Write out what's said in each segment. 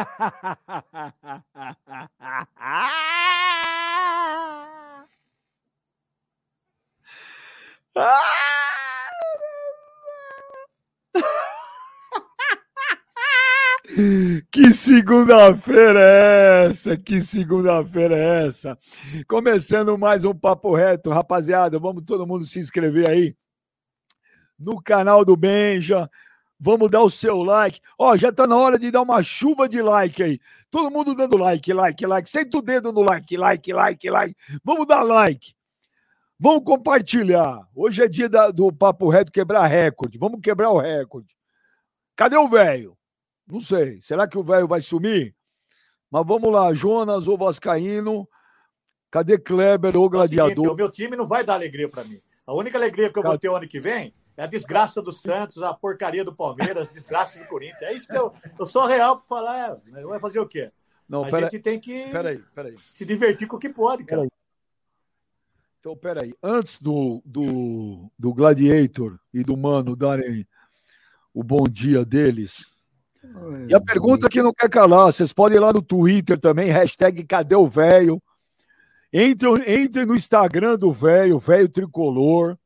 Que segunda-feira é essa? Que segunda-feira é essa? Começando mais um Papo Reto, rapaziada. Vamos todo mundo se inscrever aí no canal do Benja. Vamos dar o seu like. Ó, já tá na hora de dar uma chuva de like aí. Todo mundo dando like, like, like. Senta o dedo no like, like, like, like. Vamos dar like. Vamos compartilhar. Hoje é dia da, do Papo Reto quebrar recorde. Vamos quebrar o recorde. Cadê o velho? Não sei. Será que o velho vai sumir? Mas vamos lá, Jonas, o Vascaíno. Cadê Kleber, o gladiador? É o, seguinte, o meu time não vai dar alegria para mim. A única alegria que eu vou ter o ano que vem é a desgraça do Santos, a porcaria do Palmeiras, a desgraça do Corinthians. É isso que eu, eu sou real para falar. É, vai fazer o quê? Não, a gente tem que peraí, peraí. se divertir com o que pode, cara. Peraí. Então, peraí. Antes do, do, do Gladiator e do Mano darem o bom dia deles, e a pergunta que não quer calar, vocês podem ir lá no Twitter também, hashtag cadê o velho? Entre, entre no Instagram do velho, velho tricolor,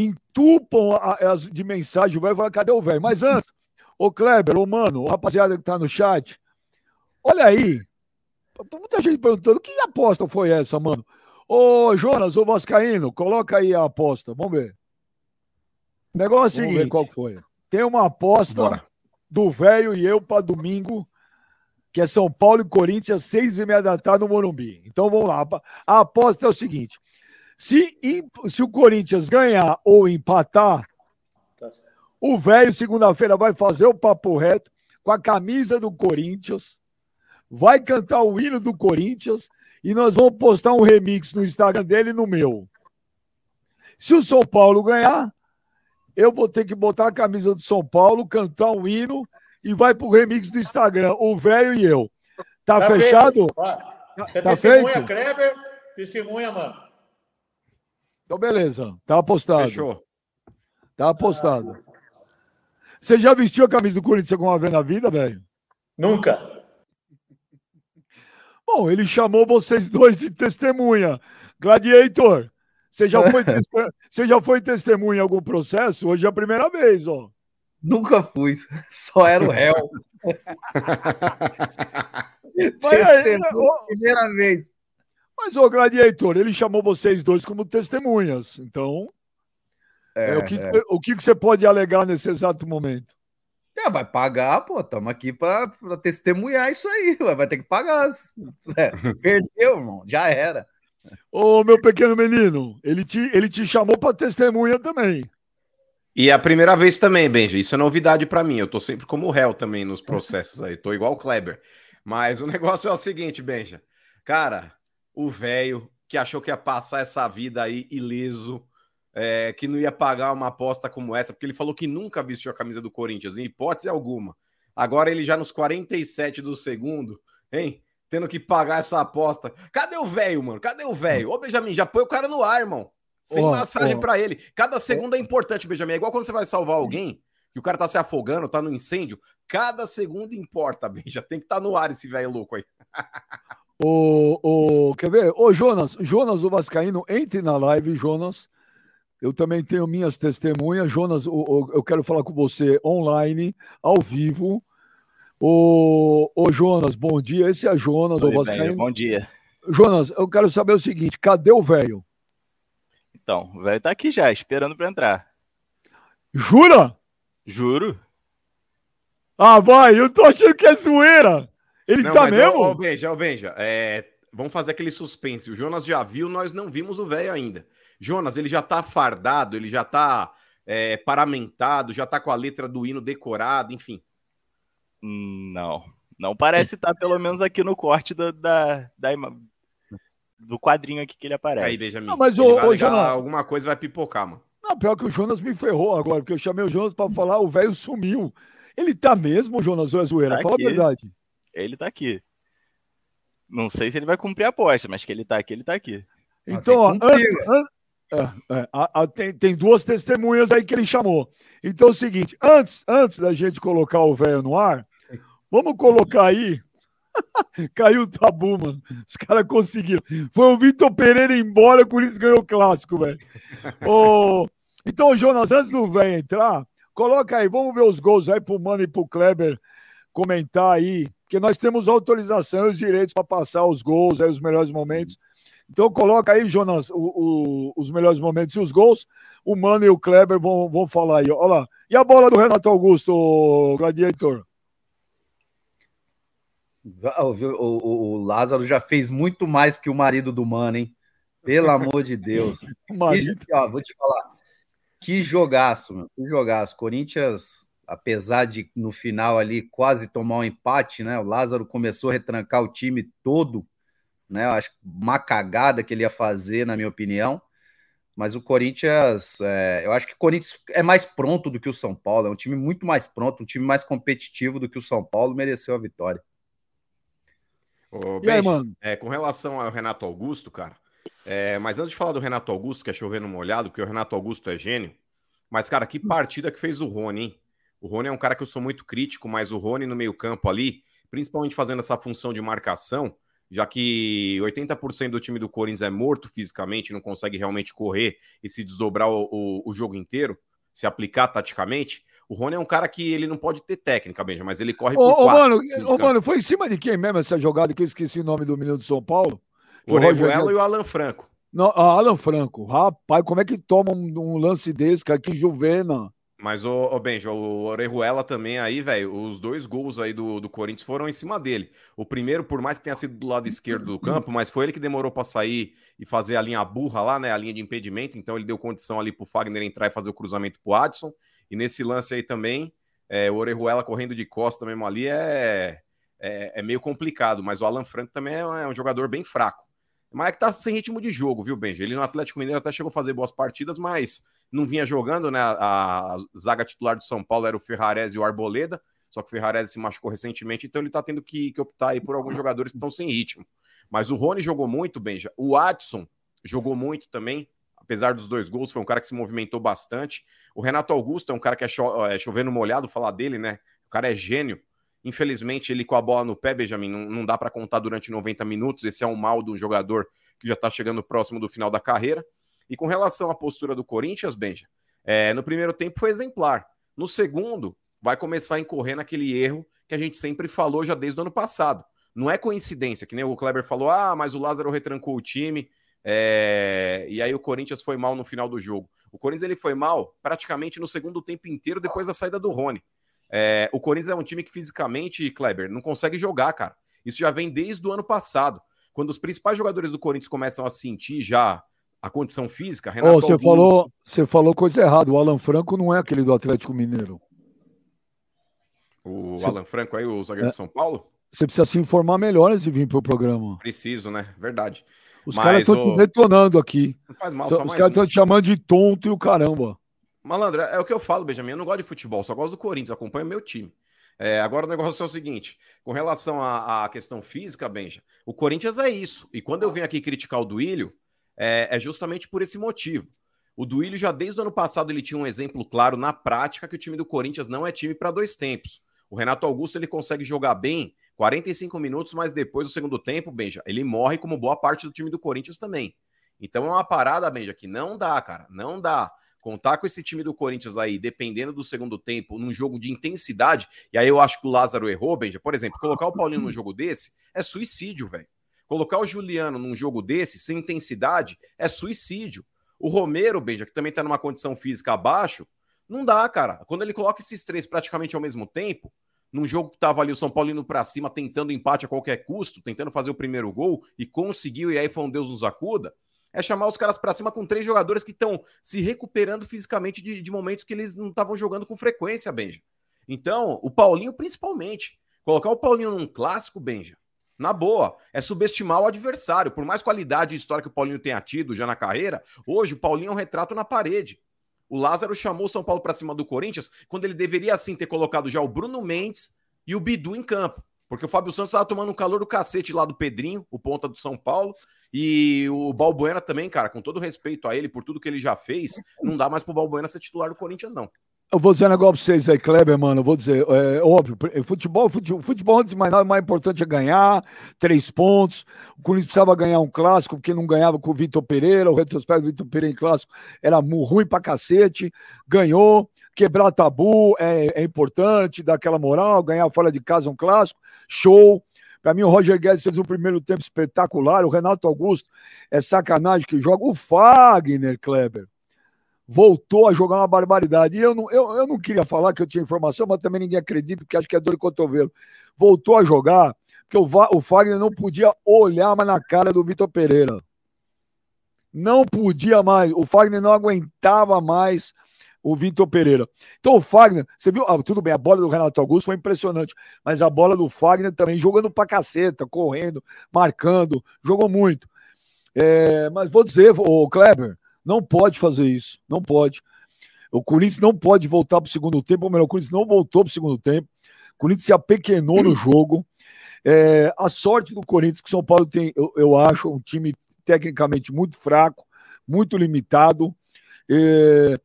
entupam as de mensagem, vai falar, cadê o velho? Mas antes, ô Kleber, ô mano, o rapaziada que tá no chat, olha aí, muita gente perguntando, que aposta foi essa, mano? Ô Jonas, ô Vascaíno, coloca aí a aposta, vamos ver. O negócio é o seguinte, qual foi. Tem uma aposta... Bora do velho e eu para domingo, que é São Paulo e Corinthians, seis e meia da tarde no Morumbi. Então vamos lá. A aposta é o seguinte: se, se o Corinthians ganhar ou empatar, tá o velho segunda-feira vai fazer o papo reto com a camisa do Corinthians, vai cantar o hino do Corinthians e nós vamos postar um remix no Instagram dele e no meu. Se o São Paulo ganhar, eu vou ter que botar a camisa do São Paulo, cantar um hino e vai pro remix do Instagram, o velho e eu. Tá, tá fechado? Feito. Você tá testemunha, feito? Kleber, testemunha, mano. Então, beleza. Tá apostado. Fechou. Tá apostado. Você já vestiu a camisa do Corinthians alguma vez na vida, velho? Nunca. Bom, ele chamou vocês dois de testemunha. Gladiator, você já foi, você já foi testemunha em algum processo? Hoje é a primeira vez, ó. Nunca fui, só era o réu. primeira vez. Mas, ô Gladiator, ele chamou vocês dois como testemunhas. Então, é, é, o, que, é. o que você pode alegar nesse exato momento? É, vai pagar, pô. Estamos aqui para testemunhar isso aí. Vai ter que pagar. É, perdeu, irmão. Já era. Ô, meu pequeno menino, ele te, ele te chamou para testemunha também. E é a primeira vez também, Benja. Isso é novidade para mim. Eu tô sempre como réu também nos processos aí. Tô igual o Kleber. Mas o negócio é o seguinte, Benja. Cara, o velho que achou que ia passar essa vida aí ileso, é, que não ia pagar uma aposta como essa, porque ele falou que nunca vestiu a camisa do Corinthians, em hipótese alguma. Agora ele já nos 47 do segundo, hein? tendo que pagar essa aposta. Cadê o velho, mano? Cadê o velho? Ô, Benjamin, já põe o cara no ar, irmão. Sem oh, massagem oh. para ele. Cada segundo é importante, Benjamin. É igual quando você vai salvar alguém, que o cara tá se afogando, tá no incêndio. Cada segundo importa, Benja. Tem que estar tá no ar esse velho louco aí. Ô, ô, quer ver? Ô, Jonas, Jonas do Vascaíno, entre na live, Jonas. Eu também tenho minhas testemunhas. Jonas, eu quero falar com você online, ao vivo. Ô, ô Jonas, bom dia. Esse é Jonas, Oi, o Vascaíno. bom dia. Jonas, eu quero saber o seguinte: cadê o velho? Então, o velho tá aqui já, esperando para entrar. Jura? Juro. Ah, vai, eu tô achando que é zoeira. Ele não, tá mesmo? Ô, Benja, ô, Benja, é, vamos fazer aquele suspense. O Jonas já viu, nós não vimos o velho ainda. Jonas, ele já tá fardado, ele já tá é, paramentado, já tá com a letra do hino decorada, enfim. Não. Não parece estar, pelo menos aqui no corte do, da, da, do quadrinho aqui que ele aparece. Aí, Benjamin. Não, mas o, o Jonas... alguma coisa vai pipocar, mano. Não, pior que o Jonas me ferrou agora, porque eu chamei o Jonas para falar, o velho sumiu. Ele tá mesmo, Jonas, ou é zoeira? Tá Fala aqui. a verdade. Ele tá aqui. Não sei se ele vai cumprir a aposta, mas que ele tá aqui, ele tá aqui. Então, ó, antes, é, é, a, a, tem, tem duas testemunhas aí que ele chamou. Então é o seguinte: antes, antes da gente colocar o velho no ar, vamos colocar aí. Caiu o tabu, mano. Os caras conseguiram. Foi o Vitor Pereira embora, por isso ganhou o clássico, velho. oh, então, Jonas, antes do velho entrar, coloca aí, vamos ver os gols aí pro Mano e pro Kleber comentar aí, porque nós temos autorização e os direitos para passar os gols, aí, os melhores momentos. Então coloca aí, Jonas, o, o, os melhores momentos e os gols. O Mano e o Kleber vão, vão falar aí. Olha lá. E a bola do Renato Augusto, Gladiator? O, o, o, Lázaro já fez muito mais que o marido do Mano, hein? Pelo amor de Deus. marido. E, ó, vou te falar. Que jogaço, meu. Que jogaço. Corinthians, apesar de no final ali quase tomar um empate, né? O Lázaro começou a retrancar o time todo né? Eu acho uma cagada que ele ia fazer, na minha opinião. Mas o Corinthians, é, eu acho que o Corinthians é mais pronto do que o São Paulo, é um time muito mais pronto, um time mais competitivo do que o São Paulo, mereceu a vitória. Ô, e aí, mano? É, com relação ao Renato Augusto, cara, é, mas antes de falar do Renato Augusto, que é chovendo molhado, porque o Renato Augusto é gênio, mas, cara, que partida que fez o Rony, hein? O Rony é um cara que eu sou muito crítico, mas o Rony no meio-campo ali, principalmente fazendo essa função de marcação, já que 80% do time do Corinthians é morto fisicamente, não consegue realmente correr e se desdobrar o, o, o jogo inteiro, se aplicar taticamente. O Rony é um cara que ele não pode ter técnica, Benja, mas ele corre por ô, quatro. Mano, ô, mano, foi em cima de quem mesmo essa jogada que eu esqueci o nome do menino de São Paulo? O Orejuela e o Alan Franco. Não, ah, Alan Franco. Rapaz, como é que toma um, um lance desse, cara? Que juvena. Mas, o, o Benjo, o Orejuela também aí, velho, os dois gols aí do, do Corinthians foram em cima dele. O primeiro, por mais que tenha sido do lado esquerdo do campo, mas foi ele que demorou para sair e fazer a linha burra lá, né, a linha de impedimento, então ele deu condição ali pro Fagner entrar e fazer o cruzamento pro Adson. E nesse lance aí também, é, o Orejuela correndo de costa mesmo ali é, é, é, meio complicado, mas o Alan Franco também é, é um jogador bem fraco. Mas é que tá sem ritmo de jogo, viu, Benjo? Ele no Atlético Mineiro até chegou a fazer boas partidas, mas não vinha jogando, né? A, zaga titular do São Paulo era o Ferrarese e o Arboleda, só que o Ferrarese se machucou recentemente, então ele tá tendo que, que optar aí por alguns jogadores que estão sem ritmo. Mas o Rony jogou muito, Benja. O Adson jogou muito também, apesar dos dois gols, foi um cara que se movimentou bastante. O Renato Augusto é um cara que é, cho é chovendo molhado falar dele, né? O cara é gênio. Infelizmente, ele com a bola no pé, Benjamin, não, não dá para contar durante 90 minutos. Esse é um mal do jogador que já está chegando próximo do final da carreira. E com relação à postura do Corinthians, Benja, é, no primeiro tempo foi exemplar. No segundo, vai começar a incorrer naquele erro que a gente sempre falou já desde o ano passado. Não é coincidência, que nem o Kleber falou, ah, mas o Lázaro retrancou o time, é... e aí o Corinthians foi mal no final do jogo. O Corinthians ele foi mal praticamente no segundo tempo inteiro depois da saída do Rony. É... o Corinthians é um time que fisicamente, Kleber, não consegue jogar, cara. Isso já vem desde o ano passado. Quando os principais jogadores do Corinthians começam a sentir já a condição física, Renato oh, você Augusto... falou Você falou coisa errada. O Alan Franco não é aquele do Atlético Mineiro. O você... Alan Franco aí, o zagueiro é. de São Paulo? Você precisa se informar melhor antes de vir para o programa. Preciso, né? Verdade. Os caras estão o... detonando aqui. Não faz mal, Os caras estão te chamando de tonto e o caramba. Malandro, é o que eu falo, Benjamin. Eu não gosto de futebol, só gosto do Corinthians, acompanho meu time. É, agora o negócio é o seguinte: com relação à, à questão física, Benja, o Corinthians é isso. E quando eu venho aqui criticar o Duílio, é, é justamente por esse motivo. O Duílio já desde o ano passado ele tinha um exemplo claro na prática que o time do Corinthians não é time para dois tempos. O Renato Augusto ele consegue jogar bem 45 minutos, mas depois do segundo tempo, Benja, ele morre como boa parte do time do Corinthians também. Então é uma parada, Benja, que não dá, cara, não dá. Contar com esse time do Corinthians aí, dependendo do segundo tempo, num jogo de intensidade, e aí eu acho que o Lázaro errou, Benja. Por exemplo, colocar o Paulinho num jogo desse é suicídio, velho. Colocar o Juliano num jogo desse, sem intensidade, é suicídio. O Romero, Benja, que também tá numa condição física abaixo, não dá, cara. Quando ele coloca esses três praticamente ao mesmo tempo, num jogo que tava ali o São Paulo indo pra cima, tentando empate a qualquer custo, tentando fazer o primeiro gol, e conseguiu, e aí foi um Deus nos acuda, é chamar os caras para cima com três jogadores que estão se recuperando fisicamente de, de momentos que eles não estavam jogando com frequência, Benja. Então, o Paulinho principalmente. Colocar o Paulinho num clássico, Benja, na boa, é subestimar o adversário. Por mais qualidade e história que o Paulinho tenha tido já na carreira, hoje o Paulinho é um retrato na parede. O Lázaro chamou o São Paulo para cima do Corinthians quando ele deveria assim ter colocado já o Bruno Mendes e o Bidu em campo. Porque o Fábio Santos estava tomando um calor do cacete lá do Pedrinho, o ponta do São Paulo. E o Balbuena também, cara, com todo respeito a ele, por tudo que ele já fez, não dá mais pro Balbuena ser titular do Corinthians, não. Eu vou dizer um negócio pra vocês aí, Kleber, mano. Eu vou dizer, é óbvio, futebol, futebol, futebol antes de mais nada, o mais importante é ganhar, três pontos. O Corinthians precisava ganhar um clássico, porque não ganhava com o Vitor Pereira, o retrospecto do Vitor Pereira em clássico era ruim pra cacete. Ganhou, quebrar tabu é, é importante, dar aquela moral, ganhar fora de casa um clássico, show. Para mim, o Roger Guedes fez um primeiro tempo espetacular. O Renato Augusto é sacanagem que joga. O Fagner, Kleber voltou a jogar uma barbaridade. E eu não, eu, eu não queria falar que eu tinha informação, mas também ninguém acredita, porque acho que é dor de cotovelo. Voltou a jogar, porque o, o Fagner não podia olhar mais na cara do Vitor Pereira. Não podia mais. O Fagner não aguentava mais o Vitor Pereira. Então o Fagner, você viu? Ah, tudo bem, a bola do Renato Augusto foi impressionante, mas a bola do Fagner também jogando pra caceta, correndo, marcando, jogou muito. É, mas vou dizer, o Kleber, não pode fazer isso. Não pode. O Corinthians não pode voltar para o segundo tempo, ou melhor, o Corinthians não voltou para o segundo tempo. O Corinthians se apequenou no jogo. É, a sorte do Corinthians, que São Paulo tem, eu, eu acho, um time tecnicamente muito fraco, muito limitado. É,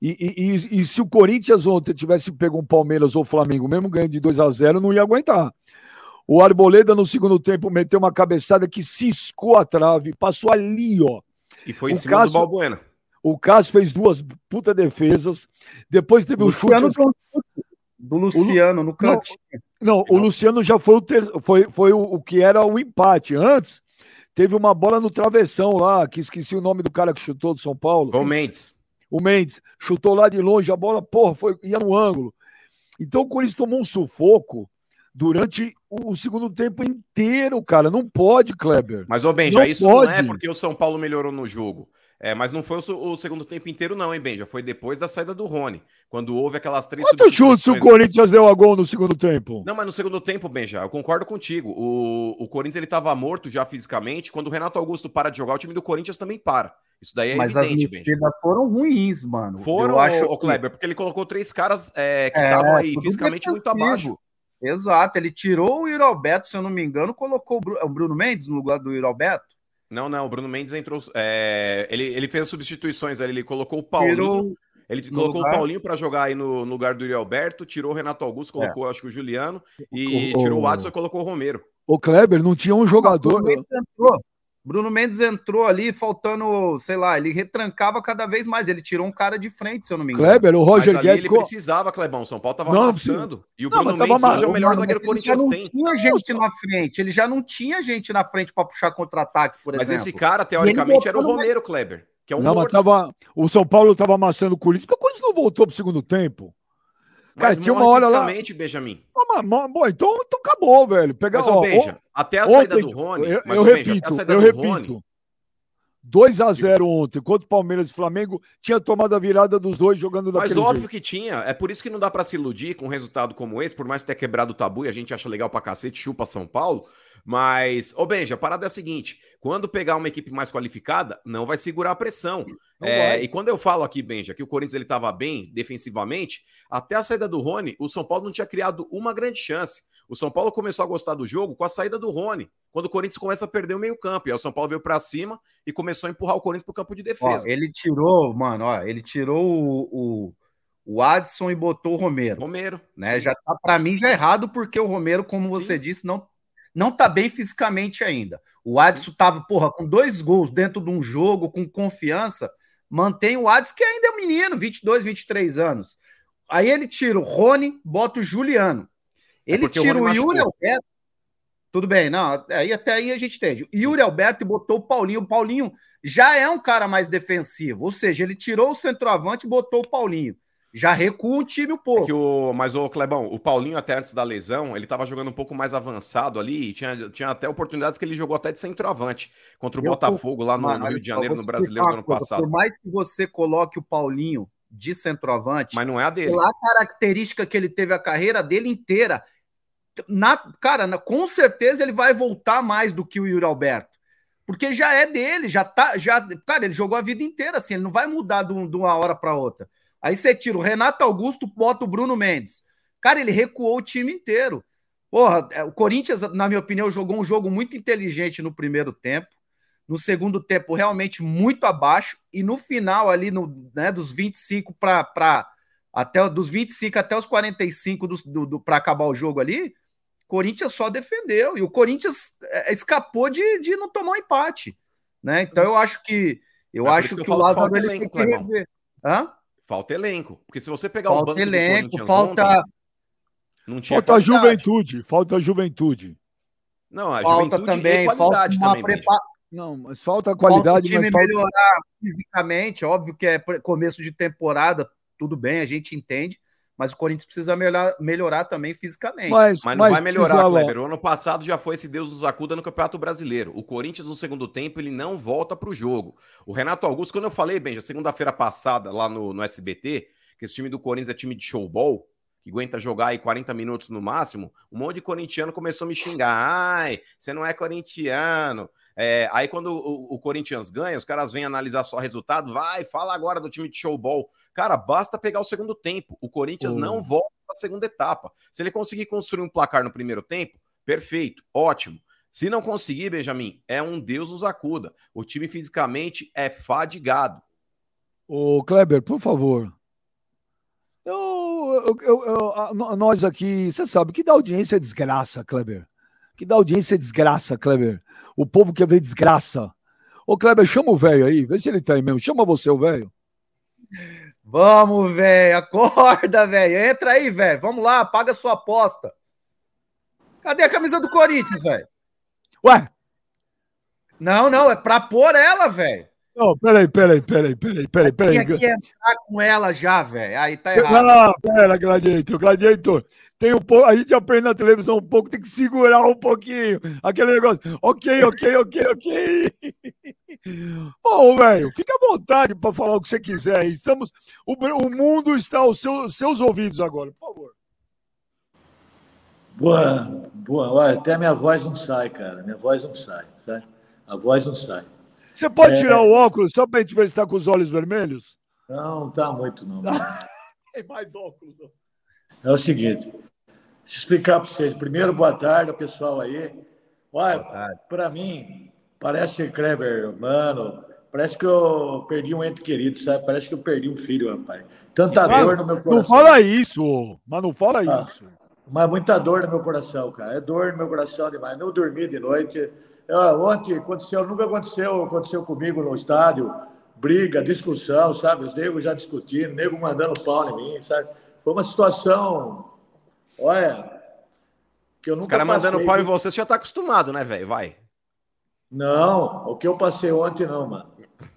e, e, e, se o Corinthians ontem tivesse pego um Palmeiras ou Flamengo, mesmo ganhando de 2 a 0 não ia aguentar. O Arboleda, no segundo tempo, meteu uma cabeçada que ciscou a trave, passou ali, ó. E foi em o cima Cássio, do Balbuena. O Cássio fez duas puta defesas. Depois teve o um chute. Do Luciano no canto. Não, não, o Luciano já foi o, ter, foi, foi o, o que era o empate. Antes, teve uma bola no travessão lá, que esqueci o nome do cara que chutou do São Paulo. O Mendes. O Mendes chutou lá de longe, a bola, porra, foi, ia no ângulo. Então o Corinthians tomou um sufoco durante o, segundo tempo inteiro, cara. Não pode, Kleber. Mas, ô Benja, não isso pode. não é porque o São Paulo melhorou no jogo. É, mas não foi o, o, segundo tempo inteiro, não, hein, Benja? Foi depois da saída do Rony. Quando houve aquelas três Quantos chutes o Corinthians deu a gol no segundo tempo? Não, mas no segundo tempo, Benja, eu concordo contigo. O, o Corinthians ele estava morto já fisicamente. Quando o Renato Augusto para de jogar, o time do Corinthians também para. Isso daí é Mas evidente, as mexidas foram ruins, mano. Foram, eu acho, o assim... Kleber, porque ele colocou três caras é, que estavam é, aí fisicamente muito abaixo. Exato, ele tirou o Alberto, se eu não me engano, colocou o Bruno Mendes no lugar do Alberto. Não, não, o Bruno Mendes entrou. É, ele, ele fez as substituições ali, ele colocou o Paulinho. Tirou ele colocou lugar... o Paulinho para jogar aí no, no, lugar do Yuri Alberto, tirou o Renato Augusto, colocou, é. acho que o Juliano, e o, tirou o Watson e colocou o Romero. O Kleber não tinha um jogador. O Mendes entrou. Bruno Mendes entrou ali faltando, sei lá, ele retrancava cada vez mais. Ele tirou um cara de frente, se eu não me engano. Kleber, o Roger Mas Guedes. Ele precisava, Clebão. São Paulo tava não, amassando. E o não, Bruno Mendes hoje é o melhor zagueiro o Corinthians tem. Ele já não tinha gente na frente. Ele já não tinha gente na frente para puxar contra-ataque, por exemplo. Mas esse cara, teoricamente, era o Romero, Kleber. Que é um não, mas tava, o São Paulo estava amassando o Corinthians, porque o Corinthians não voltou pro segundo tempo. Cara, tinha uma hora lá. Benjamin. Ah, mas, bom, então, então acabou, velho. Pegar, mas, ó, Benja, até a ontem, saída do Rony. Eu, eu repito, eu repito. Rony, 2 a 0 ontem, contra o Palmeiras e Flamengo, tinha tomado a virada dos dois jogando daquele Mas óbvio jeito. que tinha, é por isso que não dá para se iludir com um resultado como esse, por mais que tenha quebrado o tabu e a gente acha legal pra cacete, chupa São Paulo, mas, ô Benja, a parada é a seguinte, quando pegar uma equipe mais qualificada, não vai segurar a pressão. É, e quando eu falo aqui, Benja, que o Corinthians ele estava bem defensivamente, até a saída do Rony, o São Paulo não tinha criado uma grande chance. O São Paulo começou a gostar do jogo com a saída do Rony, quando o Corinthians começa a perder o meio-campo. E aí o São Paulo veio para cima e começou a empurrar o Corinthians para o campo de defesa. Ó, ele tirou, mano, ó, ele tirou o, o, o Adson e botou o Romero. Romero. Né? Já tá, para mim, já errado, porque o Romero, como você Sim. disse, não, não tá bem fisicamente ainda. O Adson tava, porra, com dois gols dentro de um jogo, com confiança. Mantém o Adson, que ainda é um menino, 22, 23 anos. Aí ele tira o Rony, bota o Juliano. É ele é tira o, o Yuri Alberto. Tudo bem, não, aí até aí a gente entende. Yuri Alberto botou o Paulinho. O Paulinho já é um cara mais defensivo, ou seja, ele tirou o centroavante e botou o Paulinho. Já recua o time um pouco. É o, mas o Clebão, o Paulinho até antes da lesão, ele estava jogando um pouco mais avançado ali, tinha, tinha até oportunidades que ele jogou até de centroavante contra o Eu Botafogo lá no, mano, no Rio de Janeiro, no Brasileiro do ano coisa, passado. Por mais que você coloque o Paulinho de centroavante, mas não é a dele. Pela característica que ele teve a carreira dele inteira, na, cara, na, com certeza ele vai voltar mais do que o Yuri Alberto. Porque já é dele, já tá. Já, cara, ele jogou a vida inteira assim, ele não vai mudar de, de uma hora para outra. Aí você tira o Renato Augusto, bota o Bruno Mendes. Cara, ele recuou o time inteiro. Porra, é, o Corinthians, na minha opinião, jogou um jogo muito inteligente no primeiro tempo. No segundo tempo, realmente muito abaixo. E no final, ali, no, né, dos 25 para até dos 25 até os 45 do, do, do para acabar o jogo ali, Corinthians só defendeu e o Corinthians é, escapou de, de não tomar um empate, né? Então eu acho que eu é acho que, que o Lázaro ele tem que rever. Hã? Falta elenco, porque se você pegar falta o banco elenco, falta ontem, não tinha falta juventude, falta juventude. Não, a falta também, falta também, prepa... Não, mas falta qualidade, falta o time falta... melhorar fisicamente, óbvio que é começo de temporada, tudo bem, a gente entende, mas o Corinthians precisa melhorar, melhorar também fisicamente. Mas, mas não mas vai melhorar, Kleber. O ano passado já foi esse Deus nos acuda no Campeonato Brasileiro. O Corinthians, no segundo tempo, ele não volta para o jogo. O Renato Augusto, quando eu falei, bem, já segunda-feira passada, lá no, no SBT, que esse time do Corinthians é time de showball, que aguenta jogar aí 40 minutos no máximo, um monte de corintiano começou a me xingar. Ai, você não é corintiano. É, aí quando o, o, Corinthians ganha, os caras vêm analisar só resultado, vai, fala agora do time de showball. Cara, basta pegar o segundo tempo. O Corinthians oh. não volta para a segunda etapa. Se ele conseguir construir um placar no primeiro tempo, perfeito, ótimo. Se não conseguir, Benjamin, é um Deus nos acuda. O time fisicamente é fadigado. Ô, Kleber, por favor. Eu, eu, eu, nós aqui, você sabe que dá audiência é desgraça, Kleber. Que dá audiência é desgraça, Kleber. O povo quer ver desgraça. Ô, Kleber, chama o velho aí, vê se ele tá aí mesmo. Chama você, o velho. Vamos, velho. Acorda, velho. Entra aí, velho. Vamos lá, paga sua aposta. Cadê a camisa do Corinthians, velho? Ué? Não, não, é pra pôr ela, velho. Não, peraí, peraí, peraí, peraí, peraí, peraí. Aqui é entrar com ela já, velho. Aí tá errado. Não, pera, Gladiator, Gladiator. Tem um pouco, a gente aprende na televisão um pouco, tem que segurar um pouquinho aquele negócio. Ok, ok, ok, ok. Bom, velho, fica à vontade para falar o que você quiser aí. Estamos, o, o mundo está aos seus, seus ouvidos agora, por favor. Boa, boa. Olha, até a minha voz não sai, cara. Minha voz não sai, sabe? A voz não sai. Você pode é... tirar o óculos só para a gente ver se está com os olhos vermelhos? Não, não está muito, não. Tem mais óculos. É o seguinte, deixa eu explicar para vocês. Primeiro, boa tarde, pessoal aí. Olha, para mim, parece Kleber, mano, parece que eu perdi um ente querido, sabe? Parece que eu perdi um filho, rapaz. Tanta dor no meu coração. Não fala isso, mas não fala ah, isso. Mas muita dor no meu coração, cara. É dor no meu coração demais. Não dormi de noite. Eu, ontem aconteceu, nunca aconteceu, aconteceu comigo no estádio. Briga, discussão, sabe? Os negros já discutindo, nego mandando pau em mim, sabe? Foi uma situação, olha, que eu nunca Os caras mandando pau em você, você já tá acostumado, né, velho? Vai. Não, o que eu passei ontem não, mano.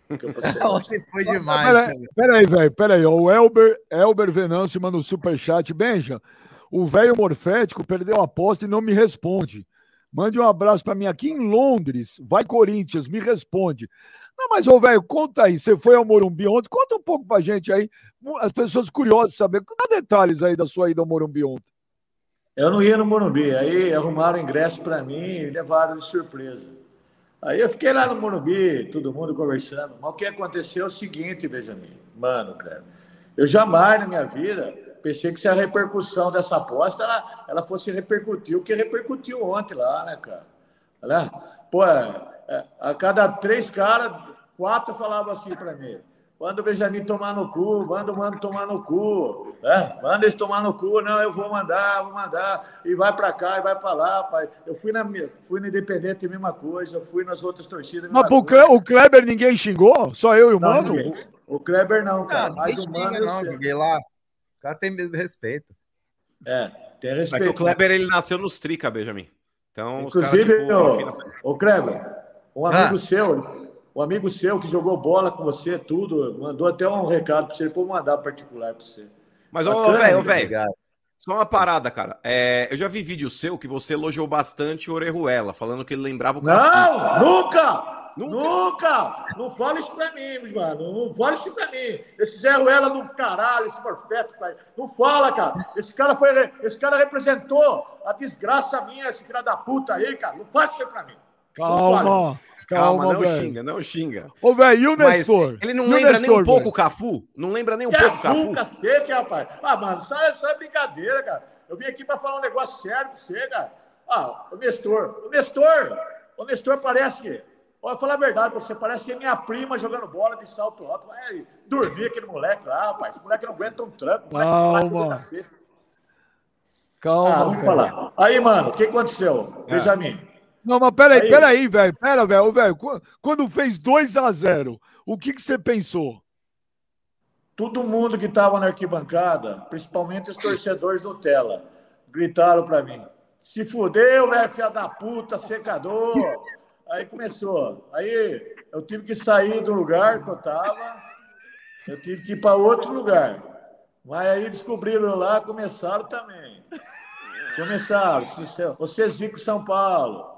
ontem foi demais. Peraí, peraí, velho, peraí. O Elber, Elber Venâncio manda um superchat. Benja, o velho morfético perdeu a aposta e não me responde. Mande um abraço para mim aqui em Londres. Vai, Corinthians, me responde. Não, mas, ô, velho, conta aí. Você foi ao Morumbi ontem? Conta um pouco pra gente aí. As pessoas curiosas saber. Dá detalhes aí da sua ida ao Morumbi ontem. Eu não ia no Morumbi. Aí arrumaram ingresso para mim e levaram de surpresa. Aí eu fiquei lá no Morumbi, todo mundo conversando. Mas o que aconteceu é o seguinte, Benjamin. Mano, cara. Eu jamais na minha vida pensei que se a repercussão dessa aposta ela, ela fosse repercutir o que repercutiu ontem lá, né, cara? Olha, pô, é, é, a cada três caras, quatro falavam assim para mim. Manda o Benjamin tomar no cu, manda o mano tomar no cu, né? manda eles tomar no cu, não, eu vou mandar, vou mandar, e vai para cá, e vai para lá, pai. Eu fui na, fui na Independente, a mesma coisa, eu fui nas outras torcidas. Mas o Kleber ninguém xingou? Só eu e o não, Mano? Ninguém. O Kleber não, cara. Não, mas o Mano. Não, ninguém lá cara tem respeito. É, tem respeito. É que o Kleber ele nasceu nos Trica, Benjamin. Então, Inclusive, cara, tipo, o, o Kleber, um amigo ah. seu, um amigo seu que jogou bola com você, tudo, mandou até um recado para você, ele pôr mandar particular para você. Mas, ô, velho, velho, só uma parada, cara. É, eu já vi vídeo seu que você elogiou bastante o Orejuela, falando que ele lembrava o Não, nunca! Nunca! Nunca! Não fala isso pra mim, mano. Não fala isso pra mim. Esse Zé Ruela do caralho, esse perfeito, pai. Não fala, cara. Esse cara foi. Esse cara representou a desgraça minha, esse filho da puta aí, cara. Não fala isso pra mim. Calma. Calma, Calma, não véio. xinga, não xinga. Ô, velho, e o Nestor? Mas ele não lembra Nestor, nem um pouco o Cafu? Não lembra nem um pouco o Cafu? cacete, rapaz. Ah, mano, isso é, isso é brincadeira, cara. Eu vim aqui pra falar um negócio sério pra você, cara. Ah, o Nestor. O Nestor. O Nestor parece Olha, falar a verdade, você parece que é minha prima jogando bola de salto alto. Vai dormir aquele moleque lá, rapaz. Esse moleque não aguenta um tranco. Calma. Calma. Ah, vamos falar. Aí, mano, o que aconteceu? É. Benjamin. Não, mas peraí, aí. peraí, velho. Pera, velho. velho. Quando fez 2 a 0 o que, que você pensou? Todo mundo que estava na arquibancada, principalmente os torcedores do Tela, gritaram para mim: se fudeu, velho, filha da puta, secador. Aí começou. Aí eu tive que sair do lugar que eu estava, eu tive que ir para outro lugar. Mas aí descobriram lá, começaram também. Começaram. O Cezico São Paulo.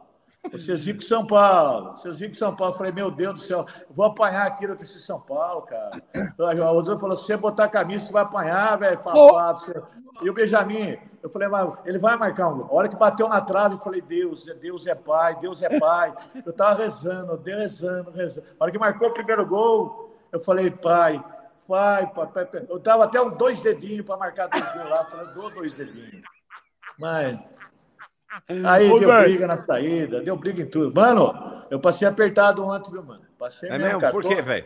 O Cezico São Paulo. Cezico São Paulo. Eu falei, meu Deus do céu, vou apanhar aqui no TC São Paulo, cara. O outro falou: se você botar a camisa, você vai apanhar, velho, safado. E o Benjamin, eu falei, mas ele vai marcar um. A hora que bateu na trave, eu falei, Deus, Deus é pai, Deus é pai. Eu tava rezando, rezando, rezando. A hora que marcou o primeiro gol, eu falei, pai, vai, pai, pai. Eu tava até um dois dedinhos para marcar dois gols lá. Falei, dou dois dedinhos. Mas. Aí Ô, deu véio. briga na saída, deu briga em tudo. Mano, eu passei apertado ontem, viu, mano? Passei é mesmo? Por quê, velho?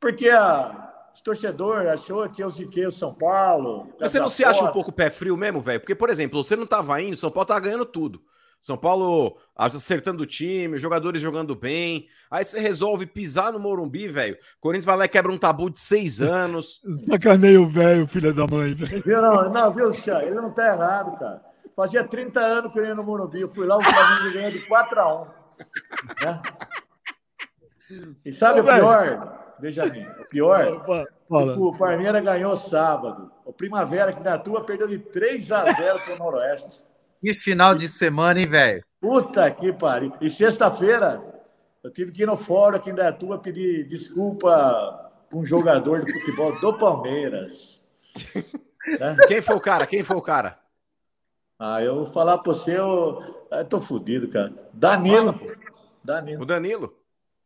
Porque a, os torcedores achou que eu ziquei o São Paulo. Mas você não se acha um pouco pé frio mesmo, velho? Porque, por exemplo, você não tava indo, São Paulo tava ganhando tudo. São Paulo acertando o time, jogadores jogando bem. Aí você resolve pisar no Morumbi, velho. Corinthians vai lá e quebra um tabu de seis anos. Sacaneio o velho, filho da mãe, velho. Não, não, viu, Xia? Ele não tá errado, cara. Fazia 30 anos que eu ia no Morumbi. Eu fui lá, o Flamengo ganhou de 4 a 1 né? E sabe Ô, o pior, Benjamin? O pior, Fala. o Parmeira ganhou sábado. O Primavera, que da tua, perdeu de 3 a 0 para o Noroeste. Que final de semana, hein, velho? Puta que pariu. E sexta-feira, eu tive que ir no fórum aqui em Datuba pedir desculpa para um jogador de futebol do Palmeiras. Né? Quem foi o cara? Quem foi o cara? Ah, eu vou falar para você, eu, eu tô fodido, cara. Danilo. Danilo. O Danilo?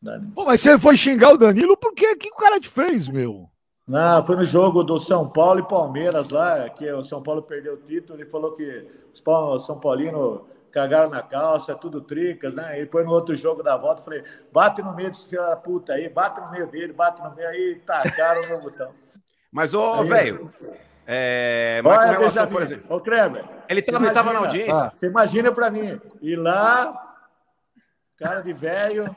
Danilo. Pô, mas você foi xingar o Danilo, por quê? O que o cara te fez, meu? Não, foi no jogo do São Paulo e Palmeiras lá, que o São Paulo perdeu o título. Ele falou que os São Paulinos cagaram na calça, tudo tricas, né? E foi no outro jogo da volta, falei, bate no meio desse filho da puta aí, bate no meio dele, bate no meio aí, tacaram o meu botão. Mas, ô, velho, é, mas Olha, com relação, por exemplo. Ô, Kleber. Ele estava na audiência. Ah, você imagina para mim, ir lá, cara de velho.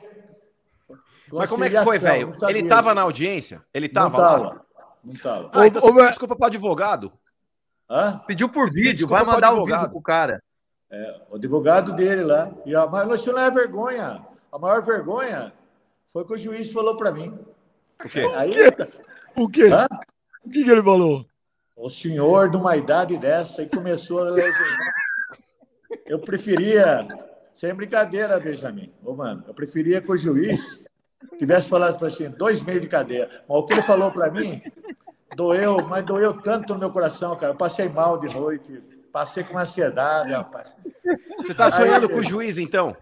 Mas como é que foi, velho? Ele estava na audiência? Ele estava lá? Não estava. Ah, então ô, ô, desculpa para advogado. Hã? Pediu por vídeo, vai mandar o vídeo pro cara. É, o advogado dele lá. E a, mas não é vergonha. A maior vergonha foi que o juiz falou para mim. O quê? Aí, o quê? O, quê? o que, que ele falou? O senhor, de uma idade dessa, e começou a lesionar. Eu preferia, sem brincadeira, Benjamin, ô, mano, eu preferia que o juiz tivesse falado para assim, dois meses de cadeia. Mas o que ele falou para mim, doeu, mas doeu tanto no meu coração, cara. Eu passei mal de noite, passei com ansiedade, rapaz. Você está sonhando aí, com o juiz, então?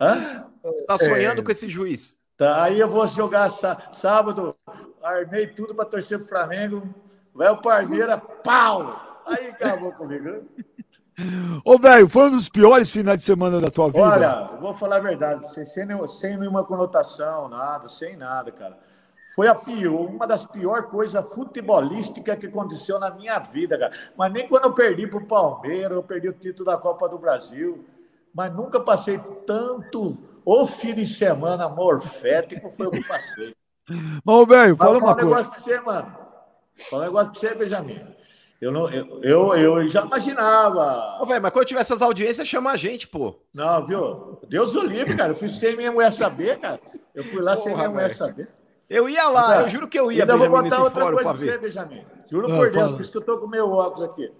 Hã? Você está sonhando é... com esse juiz? Tá, aí eu vou jogar sábado, armei tudo para torcer pro Flamengo. Vai o Parmeira, pau! Aí acabou comigo. Ô, velho, foi um dos piores finais de semana da tua vida? Olha, vou falar a verdade, sem, sem, sem nenhuma conotação, nada, sem nada, cara. Foi a pior, uma das piores coisas futebolísticas que aconteceu na minha vida, cara. Mas nem quando eu perdi pro Palmeiras, eu perdi o título da Copa do Brasil. Mas nunca passei tanto o fim de semana morfético, foi o que passei. Mas, velho, fala uma coisa. um negócio pra você, mano. Fala um negócio pra você, Benjamin. Eu, não, eu, eu, eu já imaginava. Ô, velho, mas quando tiver essas audiências, chama a gente, pô. Não, viu? Deus o livre, cara. Eu fui sem minha mulher saber, cara. Eu fui lá Porra, sem minha mulher saber. Eu ia lá, então, eu juro que eu ia, Benjamin, vou botar outra coisa pra ver. Você, Benjamin. Juro não, por Deus, fala. por isso que eu tô com meu óculos aqui.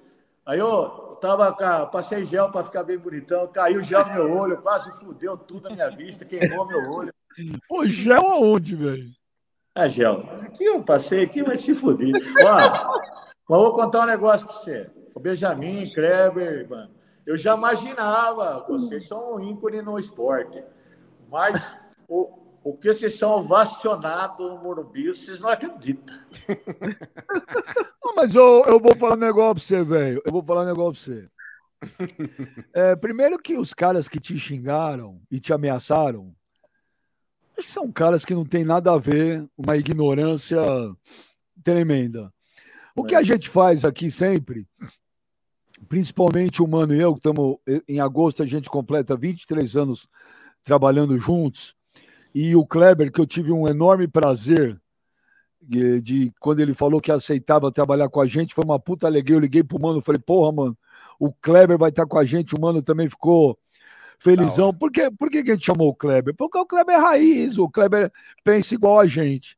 Aí eu tava, passei gel para ficar bem bonitão, caiu gel no meu olho, quase fudeu tudo a minha vista, queimou meu olho. Ô, gel aonde, velho? É, gel. Aqui eu passei aqui, mas se fuder. Ó, mas vou contar um negócio para você. O Benjamin, Kleber, mano, eu já imaginava, vocês são um ícone no esporte, mas o, o que vocês são ovacionados no Morumbi, vocês não acreditam. não, mas eu, eu vou falar um negócio para você, velho. Eu vou falar um negócio para você. É, primeiro que os caras que te xingaram e te ameaçaram, são caras que não tem nada a ver, uma ignorância tremenda. O que a gente faz aqui sempre, principalmente o Mano e eu, que estamos em agosto, a gente completa 23 anos trabalhando juntos, e o Kleber, que eu tive um enorme prazer de, de quando ele falou que aceitava trabalhar com a gente, foi uma puta alegria. Eu liguei pro Mano, falei, porra, mano, o Kleber vai estar com a gente, o Mano também ficou felizão. Por, que, por que a gente chamou o Kleber? Porque o Kleber é raiz, o Kleber pensa igual a gente.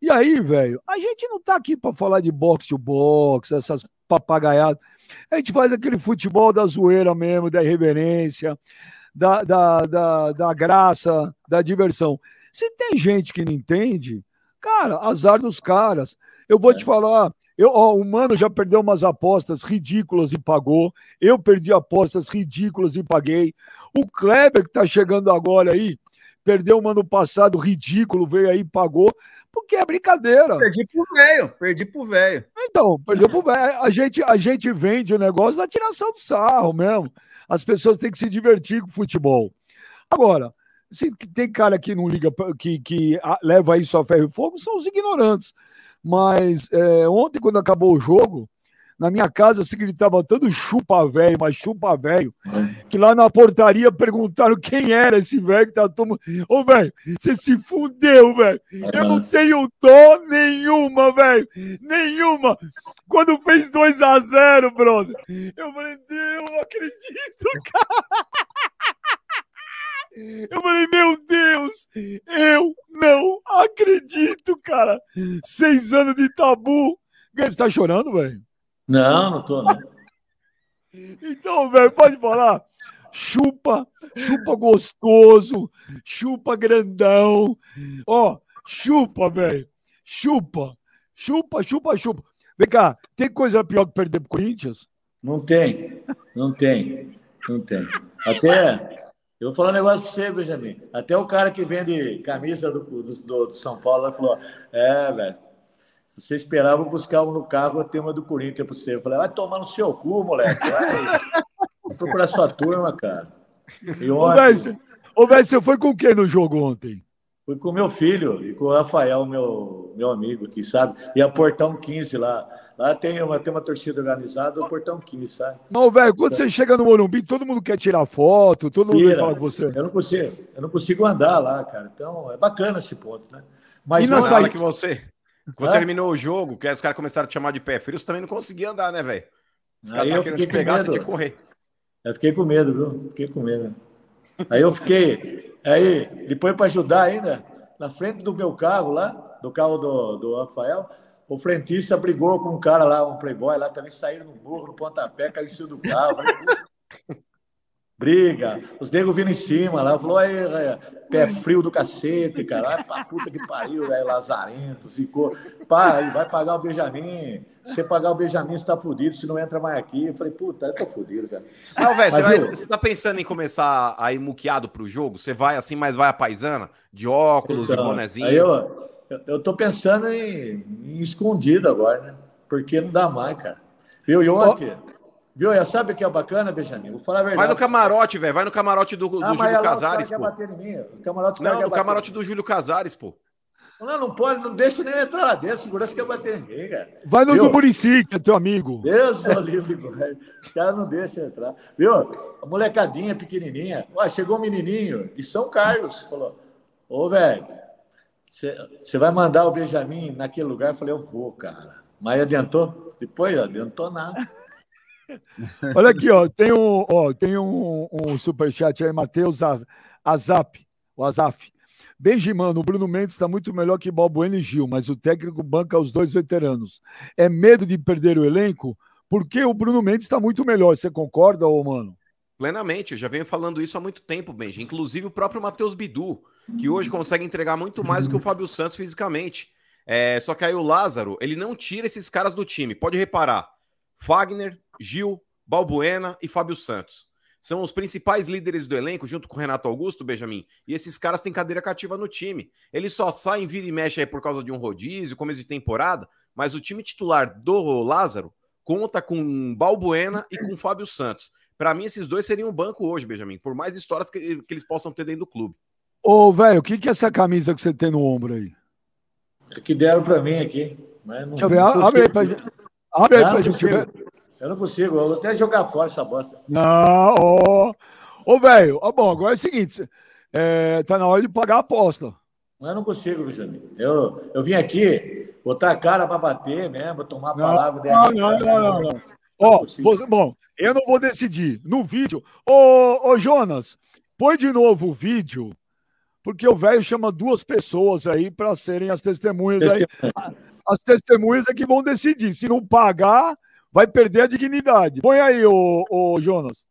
E aí, velho, a gente não tá aqui para falar de boxe to boxe, essas papagaiadas. A gente faz aquele futebol da zoeira mesmo, da irreverência, da, da, da, da graça, da diversão. Se tem gente que não entende, cara, azar dos caras. Eu vou é. te falar, eu, ó, o Mano já perdeu umas apostas ridículas e pagou. Eu perdi apostas ridículas e paguei. O Kleber, que tá chegando agora aí, perdeu um ano passado ridículo, veio aí e pagou porque é brincadeira. Perdi pro velho, perdi pro velho. Então, perdeu pro velho. A gente, a gente vende o negócio da tiração do sarro mesmo. As pessoas têm que se divertir com o futebol. Agora, se tem cara que não liga, que, que leva isso a ferro e fogo, são os ignorantes. Mas é, ontem, quando acabou o jogo, na minha casa se gritava tanto chupa velho, mas chupa velho, que lá na portaria perguntaram quem era esse velho que tá tomando. Ô, velho, você se fudeu, velho. Eu não tenho dó nenhuma, velho. Nenhuma. Quando fez 2 a 0 brother, eu falei, Deus, não acredito, cara. Eu falei, meu Deus, eu não acredito, cara. Seis anos de tabu. Você tá chorando, velho? Não, não tô, não. Então, velho, pode falar. Chupa, chupa gostoso, chupa grandão. Ó, chupa, velho. Chupa, chupa, chupa, chupa. Vem cá, tem coisa pior que perder pro Corinthians? Não tem, não tem, não tem. Até, eu vou falar um negócio pra você, Benjamin. Até o cara que vende camisa do, do, do São Paulo falou: é, velho, você esperava buscar um no carro o tema do Corinthians para você. Eu falei, vai tomar no seu cu, moleque. Vai, procurar sua turma, cara. E ontem... Ô, velho, você foi com quem no jogo ontem? Fui com meu filho e com o Rafael, meu, meu amigo aqui, sabe? E a Portão 15 lá. Lá tem uma, tem uma torcida organizada, o Portão 15, sabe? Não, velho, quando você chega no Morumbi, todo mundo quer tirar foto, todo mundo Tira. fala com você. Eu não consigo, eu não consigo andar lá, cara. Então, é bacana esse ponto, né? Mas e na saída que você quando terminou o jogo, que os caras começaram a te chamar de pé frio, você também não conseguia andar, né, velho? Os caras querendo te pegar, você tinha correr. Eu fiquei com medo, viu? Fiquei com medo. Aí eu fiquei. Aí, depois para ajudar ainda, na frente do meu carro lá, do carro do, do Rafael, o frentista brigou com um cara lá, um playboy lá, também saíram no burro, no pontapé, caiu em cima do carro briga, os negros vindo em cima lá, falou, aí, pé frio do cacete, cara, vai pra puta que pariu, velho, lazarento, ficou, pai, vai pagar o Benjamin, se você pagar o Benjamin, você tá fudido, se não entra mais aqui, eu falei, puta, eu tô fudido, cara. Não, velho, você, você tá pensando em começar a ir muqueado pro jogo? Você vai assim, mas vai a paisana, de óculos, então, de bonezinho? Aí eu, eu tô pensando em, em escondido agora, né, porque não dá mais, cara. Viu, e ontem... Oh. Viu? Sabe o que é bacana, Benjamin? Vou falar a verdade. Vai no camarote, velho. Vai no camarote do, do ah, Júlio Casares, pô. Camarote não, no camarote do Júlio Casares, pô. Não, não pode, não deixa nem entrar lá dentro. Segurança quer bater ninguém, cara. Vai no Viu? do Murici, que é teu amigo. Deus do livre, Os caras não deixam entrar. Viu? A molecadinha pequenininha. Ó, chegou um menininho de São Carlos. Falou: Ô, velho, você vai mandar o Benjamin naquele lugar? Eu falei: Eu vou, cara. Mas adiantou? Depois, adiantou nada. Olha aqui, ó, tem um, ó, tem um, um superchat aí, Matheus Azap, o Azaf. Benjimano, o Bruno Mendes está muito melhor que Balbuena e Gil, mas o técnico banca os dois veteranos. É medo de perder o elenco? Porque o Bruno Mendes está muito melhor. Você concorda, ô mano? Plenamente, eu já venho falando isso há muito tempo, Benji. Inclusive o próprio Matheus Bidu, que hoje consegue entregar muito mais do que o Fábio Santos fisicamente. É, só que aí o Lázaro, ele não tira esses caras do time. Pode reparar. Fagner, Gil, Balbuena e Fábio Santos. São os principais líderes do elenco, junto com o Renato Augusto, Benjamin. E esses caras têm cadeira cativa no time. Eles só saem, vira e mexe aí por causa de um rodízio, começo de temporada. Mas o time titular do Lázaro conta com Balbuena e com Fábio Santos. Para mim, esses dois seriam um banco hoje, Benjamin, por mais histórias que, que, eles possam ter dentro do clube. Ô, velho, o que, que é essa camisa que você tem no ombro aí? É que deram pra mim aqui. Mas não, Deixa eu ver, abre aí pra gente. Abre aí pra gente ver. Eu não consigo, eu vou até jogar fora essa bosta. Não, ô. Ô, velho, ó, bom, agora é o seguinte: é, tá na hora de pagar a aposta. Eu não consigo, Benjamin. Eu, eu vim aqui botar a cara para bater mesmo, tomar a palavra dela. Não, não, não, não, não. Ó, você, bom, eu não vou decidir. No vídeo. Ô, ô, Jonas, põe de novo o vídeo, porque o velho chama duas pessoas aí para serem as testemunhas aí. As testemunhas é que vão decidir. Se não pagar, vai perder a dignidade. Põe aí, ô, ô Jonas.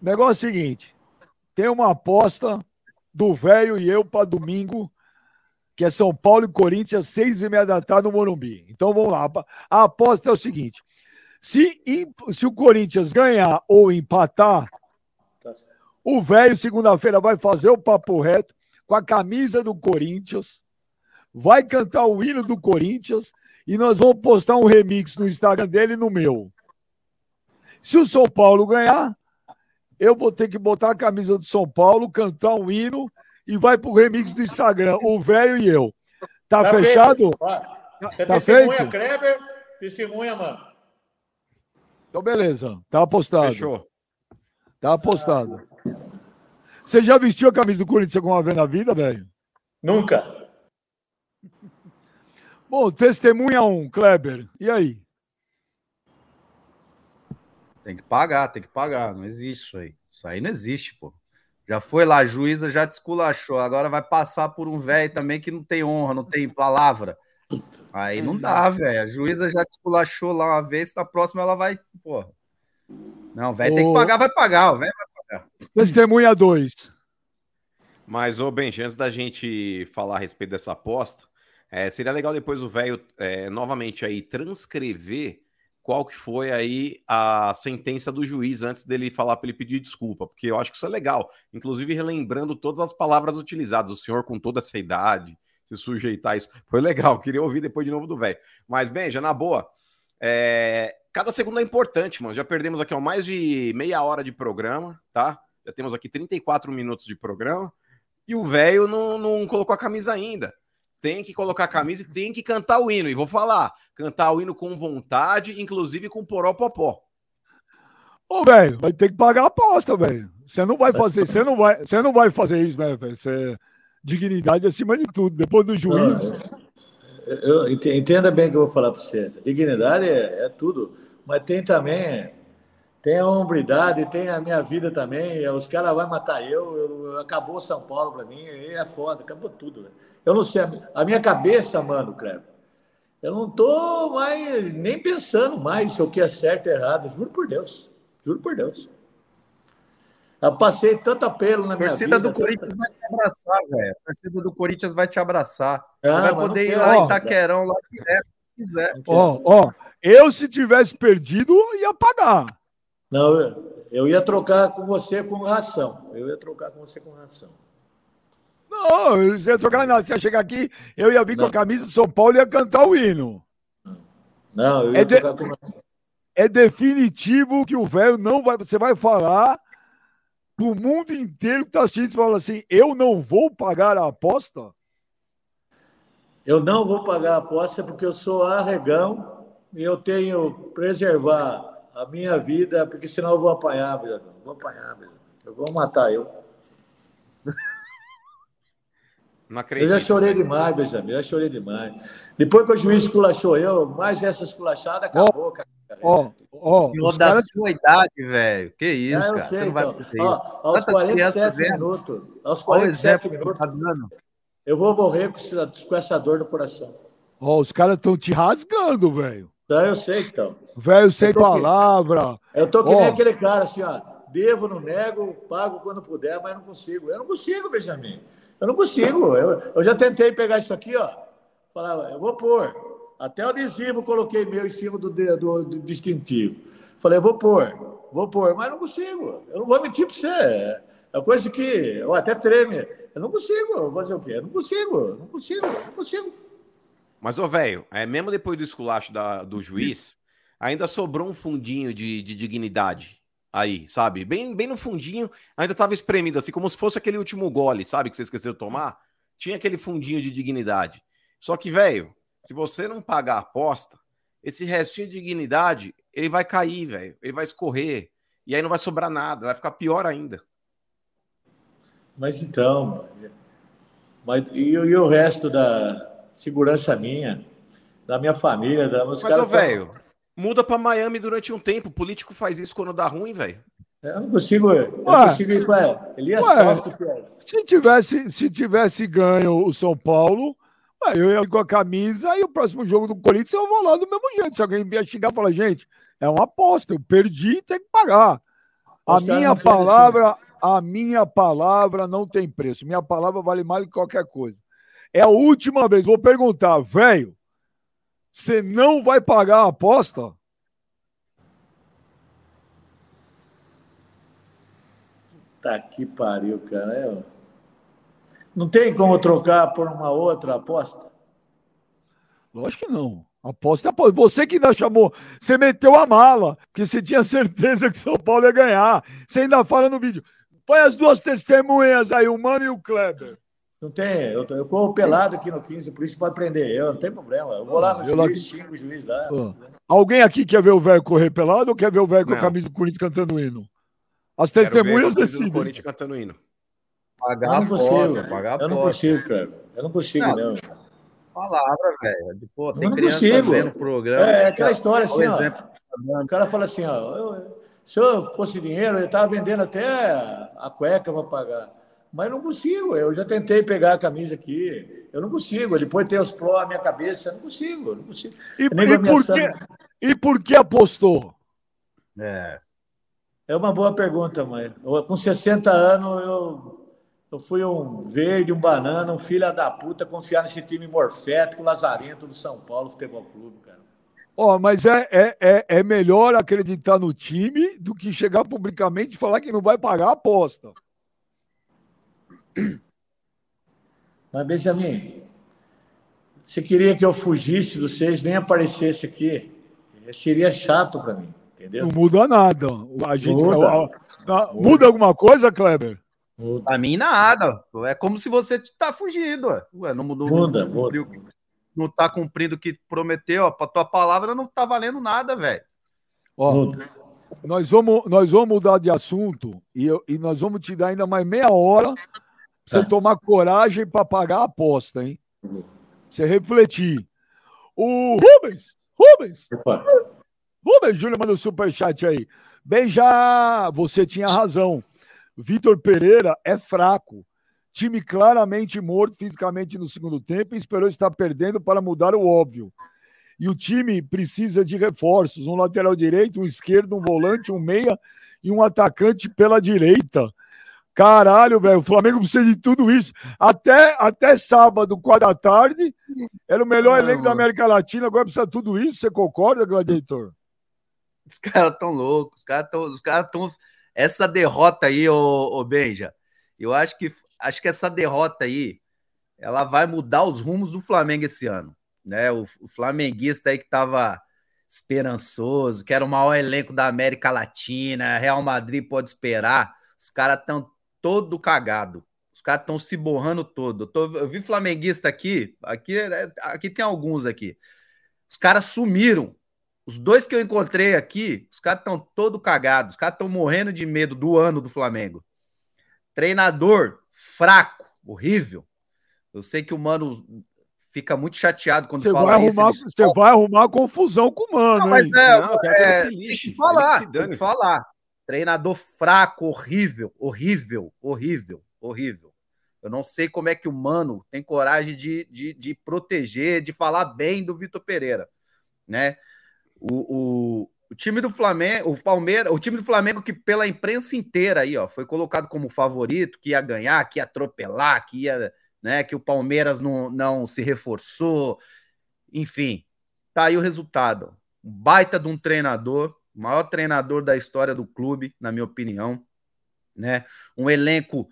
Negócio é o seguinte: tem uma aposta do velho e eu para domingo, que é São Paulo e Corinthians, seis e meia da tarde no Morumbi. Então vamos lá. A aposta é o seguinte: se, se o Corinthians ganhar ou empatar, o velho segunda-feira vai fazer o papo reto com a camisa do Corinthians, vai cantar o hino do Corinthians e nós vamos postar um remix no Instagram dele e no meu. Se o São Paulo ganhar, eu vou ter que botar a camisa do São Paulo, cantar um hino e vai pro remix do Instagram, o velho e eu. Tá, tá fechado? Feito. Você tá testemunha, feito? Kleber, testemunha, mano. Então, beleza. Tá apostado. Fechou. Tá apostado. Você já vestiu a camisa do Corinthians alguma vez na vida, velho? Nunca. Bom, testemunha um, Kleber. E aí? Tem que pagar, tem que pagar. Não existe isso aí. Isso aí não existe, pô. Já foi lá, a juíza já desculachou. Agora vai passar por um velho também que não tem honra, não tem palavra. Aí não dá, velho. A juíza já desculachou lá uma vez, na próxima ela vai, porra. Não, velho tem que pagar, vai pagar, o velho vai pagar. Testemunha 2. Mas, ô Benji, antes da gente falar a respeito dessa aposta, é, seria legal depois o velho é, novamente aí transcrever qual que foi aí a sentença do juiz antes dele falar para ele pedir desculpa, porque eu acho que isso é legal. Inclusive relembrando todas as palavras utilizadas, o senhor com toda essa idade, se sujeitar a isso. Foi legal, queria ouvir depois de novo do velho. Mas, bem, já na boa, é... cada segundo é importante, mano. Já perdemos aqui ó, mais de meia hora de programa, tá? Já temos aqui 34 minutos de programa. E o velho não, não colocou a camisa ainda. Tem que colocar a camisa e tem que cantar o hino. E vou falar, cantar o hino com vontade, inclusive com poró popó. Ô, velho, vai ter que pagar a aposta, velho. Você não vai fazer, você não vai, você não vai fazer isso, né, velho? Você dignidade acima de tudo. Depois do juiz. Eu, eu, entenda bem o que eu vou falar para você. Dignidade é, é tudo, mas tem também tem a hombridade, tem a minha vida também. Os caras vão matar eu, eu, Acabou São Paulo para mim, é foda, acabou tudo. Né? Eu não sei, a minha cabeça, mano, Cleber, eu não tô mais nem pensando mais se o que é certo ou errado. Juro por Deus, juro por Deus. Eu passei tanto apelo na minha vida. A torcida do Corinthians vai te abraçar, velho. A torcida do Corinthians vai te abraçar. Você ah, vai poder ir lá em Itaquerão, lá direto, se quiser. Ó, ó, eu se tivesse perdido, ia pagar. Não, eu ia trocar com você com ração. Eu ia trocar com você com ração. Não, você ia trocar nada. Você ia chegar aqui, eu ia vir não. com a camisa de São Paulo e ia cantar o hino. Não, eu ia é de... com. É definitivo que o velho não vai. Você vai falar pro mundo inteiro que tá assistindo, você fala assim: eu não vou pagar a aposta? Eu não vou pagar a aposta porque eu sou arregão e eu tenho preservar a minha vida, porque senão eu vou apanhar, meu Vou apanhar, meu Eu vou matar eu. Não acredito. Eu já chorei demais, Benjamin, já chorei demais. Depois que o juiz esculachou eu, mais essa esculachada acabou, cara. Ó, ó, Senhor da caras... sua idade, velho. Que isso, é, cara. Sei, Você não vai então. fazer ó, isso. Aos Quantas 47 minutos. Aos 47 minutos. Tá eu vou morrer com essa dor no coração. Ó, os caras estão te rasgando, velho. Não, eu sei, então. Velho sem palavra. Que... Eu tô que oh. nem aquele cara assim, ó. Devo, não nego, pago quando puder, mas não consigo. Eu não consigo, Benjamin. Eu não consigo. Eu, eu já tentei pegar isso aqui, ó. Falar, eu vou pôr. Até o adesivo coloquei meu em cima do, do, do distintivo. Falei, vou pôr, vou pôr, mas não consigo. Eu não vou mentir para você. É coisa que eu até treme. Eu não consigo. Fazer o quê? Eu não consigo, não consigo, não consigo. Mas, ô, velho, é, mesmo depois do esculacho da, do juiz, ainda sobrou um fundinho de, de dignidade aí, sabe? Bem, bem no fundinho, ainda tava espremido, assim, como se fosse aquele último gole, sabe? Que você esqueceu de tomar. Tinha aquele fundinho de dignidade. Só que, velho, se você não pagar a aposta, esse restinho de dignidade, ele vai cair, velho. Ele vai escorrer. E aí não vai sobrar nada, vai ficar pior ainda. Mas então, mas, e, e o resto da segurança minha, da minha família, da Mas, ô, velho, muda para Miami durante um tempo. O político faz isso quando dá ruim, velho. Eu não consigo, eu não consigo ir para Elias Costa. Se tivesse, se tivesse ganho o São Paulo, eu ia com a camisa e o próximo jogo do Corinthians eu vou lá do mesmo jeito. Se alguém vier xingar, fala, gente, é uma aposta, eu perdi, tem que pagar. A minha palavra, a minha palavra não tem preço. Minha palavra vale mais do que qualquer coisa. É a última vez, vou perguntar, velho, você não vai pagar a aposta? Tá que pariu, cara. Eu... Não tem como trocar por uma outra aposta? Lógico que não. Aposta, aposta. Você que ainda chamou, você meteu a mala, porque você tinha certeza que São Paulo ia ganhar. Você ainda fala no vídeo. Põe as duas testemunhas aí, o Mano e o Kleber. Não tem, eu, eu corro pelado aqui no 15, por isso pode prender eu, não tem problema. Eu vou lá no eu juiz, xingo o juiz lá. Alguém aqui quer ver o velho correr pelado ou quer ver o velho com a camisa do Corinthians cantando hino? As testemunhas decidem. Corinthians cantando hino. Pagar eu não consigo, pagar Eu não consigo, cara. Eu não consigo, não. não. Palavra, velho. Pô, tem eu não criança consigo. vendo programa. É, é aquela história assim, ó, exemplo. O cara fala assim, ó, eu, se eu fosse dinheiro, eu estava vendendo até a cueca para pagar. Mas não consigo. Eu já tentei pegar a camisa aqui. Eu não consigo. Ele pode ter os pró na minha cabeça. Eu não consigo. Eu não consigo. E, e, por que, e por que apostou? É. É uma boa pergunta, mãe. Eu, com 60 anos, eu eu fui um verde, um banana, um filho da puta, confiar nesse time morfético, lazarento do São Paulo Futebol Clube, cara. Ó, oh, mas é, é, é, é, melhor acreditar no time do que chegar publicamente e falar que não vai pagar a aposta. Mas, Benjamin, você queria que eu fugisse dos seis, nem aparecesse aqui. Seria chato para mim, entendeu? Não muda nada. A gente, muda. A, a, a, muda alguma coisa, Kleber? Pra mim, nada. É como se você tá fugindo. Ué, não, não, muda, não, cumpriu, não tá cumprindo o que prometeu. Pra tua palavra não tá valendo nada, velho. Ó, nós vamos, nós vamos mudar de assunto e, eu, e nós vamos te dar ainda mais meia hora você é. tomar coragem para pagar a aposta, hein? Você refletir. O Rubens! Rubens! Rubens, Júlio manda o um superchat aí. Bem, já você tinha razão. Vitor Pereira é fraco. Time claramente morto fisicamente no segundo tempo e esperou estar perdendo para mudar o óbvio. E o time precisa de reforços: um lateral direito, um esquerdo, um volante, um meia e um atacante pela direita. Caralho, velho, o Flamengo precisa de tudo isso. Até, até sábado, quatro da tarde, era o melhor elenco da América Latina, agora precisa de tudo isso. Você concorda, Gladiator? Os caras estão loucos, os caras. Os caras estão essa derrota aí, ô, ô Benja, eu acho que acho que essa derrota aí ela vai mudar os rumos do Flamengo esse ano. Né? O, o flamenguista aí que estava esperançoso, que era o maior elenco da América Latina, Real Madrid pode esperar. Os caras estão todo cagado. Os caras estão se borrando todo. Eu, tô, eu vi flamenguista aqui, aqui, aqui tem alguns aqui. Os caras sumiram. Os dois que eu encontrei aqui, os caras estão todo cagados, os caras estão morrendo de medo do ano do Flamengo. Treinador fraco, horrível. Eu sei que o mano fica muito chateado quando você fala vai arrumar, isso. Você vai arrumar confusão com o mano. Não, mas é, não, é, lixe, tem que falar, tem que falar. Treinador fraco, horrível, horrível, horrível, horrível. Eu não sei como é que o mano tem coragem de, de, de proteger, de falar bem do Vitor Pereira, né? O, o, o, time do Flamengo, o Palmeiras, o time do Flamengo que pela imprensa inteira aí, ó, foi colocado como favorito, que ia ganhar, que ia atropelar, que ia, né, que o Palmeiras não, não se reforçou, enfim, tá aí o resultado. Um baita de um treinador, o maior treinador da história do clube, na minha opinião, né? Um elenco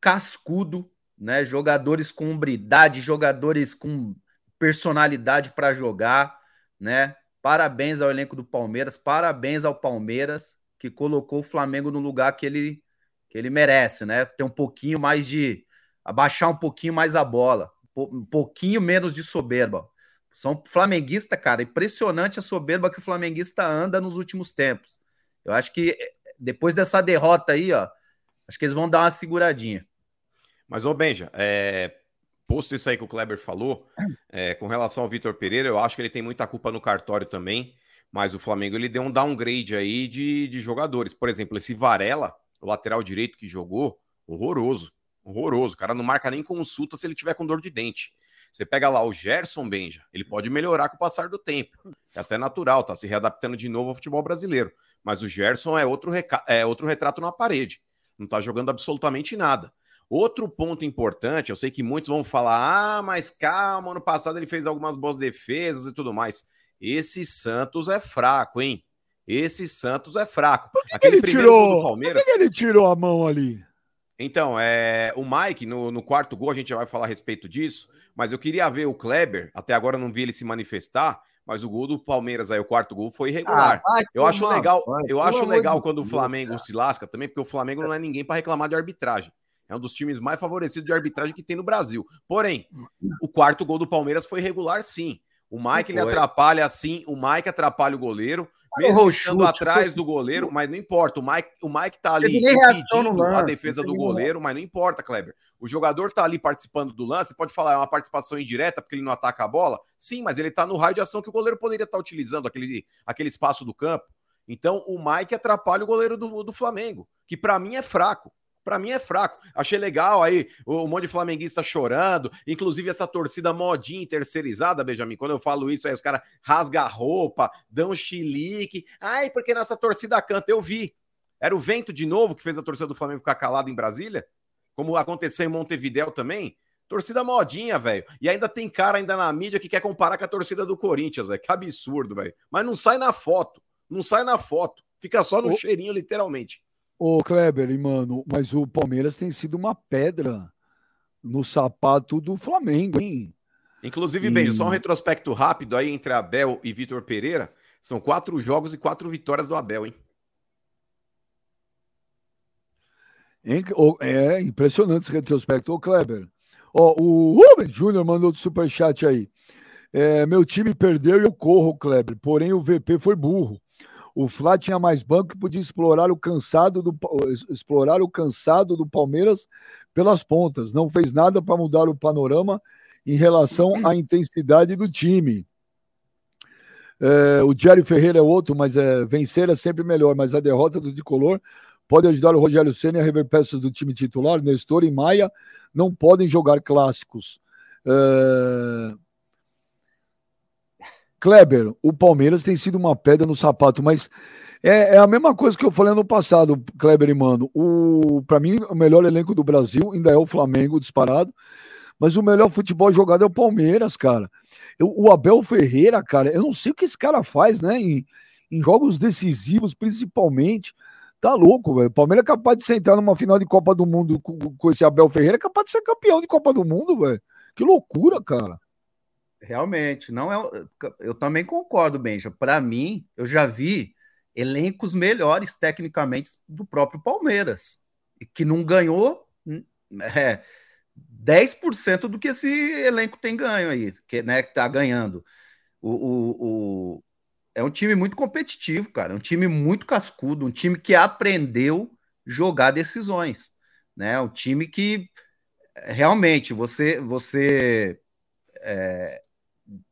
cascudo, né? Jogadores com umbridade, jogadores com personalidade para jogar, né? Parabéns ao elenco do Palmeiras, parabéns ao Palmeiras, que colocou o Flamengo no lugar que ele, que ele merece, né? Ter um pouquinho mais de. abaixar um pouquinho mais a bola, um pouquinho menos de soberba. São flamenguista, cara, impressionante a soberba que o flamenguista anda nos últimos tempos. Eu acho que eh, depois dessa derrota aí, ó, acho que eles vão dar uma seguradinha. Mas, ô Benja, é, posto isso aí que o Kleber falou, é, com relação ao Vitor Pereira, eu acho que ele tem muita culpa no cartório também, mas o Flamengo ele deu um downgrade aí de, de jogadores. Por exemplo, esse Varela, o lateral direito que jogou, horroroso, horroroso. O cara não marca nem consulta se ele tiver com dor de dente. Você pega lá o Gerson Benja, ele pode melhorar com o passar do tempo. É até natural, tá se readaptando de novo ao futebol brasileiro. Mas o Gerson é outro, é outro retrato na parede. Não tá jogando absolutamente nada. Outro ponto importante, eu sei que muitos vão falar: ah, mas calma, ano passado ele fez algumas boas defesas e tudo mais. Esse Santos é fraco, hein? Esse Santos é fraco. Por que, Aquele que ele tirou? Palmeiras... Por que, que, ele tirou a mão ali? Então, é, o Mike, no, no, quarto gol, a gente já vai falar a respeito disso, mas eu queria ver o Kleber, até agora não vi ele se manifestar, mas o gol do Palmeiras aí, o quarto gol, foi irregular. Ah, eu acho legal, eu acho legal quando o Flamengo se lasca também, porque o Flamengo não é ninguém para reclamar de arbitragem. É um dos times mais favorecidos de arbitragem que tem no Brasil. Porém, o quarto gol do Palmeiras foi regular, sim. O Mike ele atrapalha assim, o Mike atrapalha o goleiro, mesmo estando atrás do goleiro, mas não importa. O Mike, o Mike tá ali impedindo a defesa do goleiro, mas não importa, Kleber. O jogador tá ali participando do lance, pode falar, é uma participação indireta porque ele não ataca a bola? Sim, mas ele tá no raio de ação que o goleiro poderia estar tá utilizando, aquele, aquele espaço do campo. Então, o Mike atrapalha o goleiro do, do Flamengo, que para mim é fraco para mim é fraco. Achei legal aí um monte de flamenguista chorando, inclusive essa torcida modinha terceirizada, Benjamin. Quando eu falo isso, aí os caras rasgam a roupa, dão chilique. Ai, porque nossa torcida canta. Eu vi. Era o vento de novo que fez a torcida do Flamengo ficar calada em Brasília, como aconteceu em Montevidéu também. Torcida modinha, velho. E ainda tem cara ainda na mídia que quer comparar com a torcida do Corinthians, velho. Que absurdo, velho. Mas não sai na foto. Não sai na foto. Fica só no o... cheirinho, literalmente. Ô, Kleber, mano, mas o Palmeiras tem sido uma pedra no sapato do Flamengo, hein? Inclusive, e... bem, só um retrospecto rápido aí entre Abel e Vitor Pereira. São quatro jogos e quatro vitórias do Abel, hein? É impressionante esse retrospecto. Ô, Kleber, ó, o Rubens Júnior mandou do superchat aí. É, meu time perdeu e eu corro, Kleber. Porém, o VP foi burro. O Flá tinha mais banco e podia explorar o cansado do explorar o cansado do Palmeiras pelas pontas. Não fez nada para mudar o panorama em relação à intensidade do time. É, o Jerry Ferreira é outro, mas é, vencer é sempre melhor. Mas a derrota do tricolor pode ajudar o Rogério Senna a rever peças do time titular. Nestor e Maia não podem jogar clássicos. É, Kleber, o Palmeiras tem sido uma pedra no sapato, mas é, é, a mesma coisa que eu falei no passado, Kleber e Mano. O, para mim, o melhor elenco do Brasil ainda é o Flamengo, disparado. Mas o melhor futebol jogado é o Palmeiras, cara. Eu, o Abel Ferreira, cara, eu não sei o que esse cara faz, né? Em, em jogos decisivos, principalmente. Tá louco, velho. O Palmeiras é capaz de sentar numa final de Copa do Mundo com, com esse Abel Ferreira, é capaz de ser campeão de Copa do Mundo, velho. Que loucura, cara. Realmente, não é. Eu também concordo, Benja. Para mim, eu já vi elencos melhores tecnicamente do próprio Palmeiras, que não ganhou hum, é, 10% do que esse elenco tem ganho aí, que né, que tá ganhando. O, o, é um time muito competitivo, cara. É um time muito cascudo, um time que aprendeu jogar decisões, né? Um time que realmente você você é,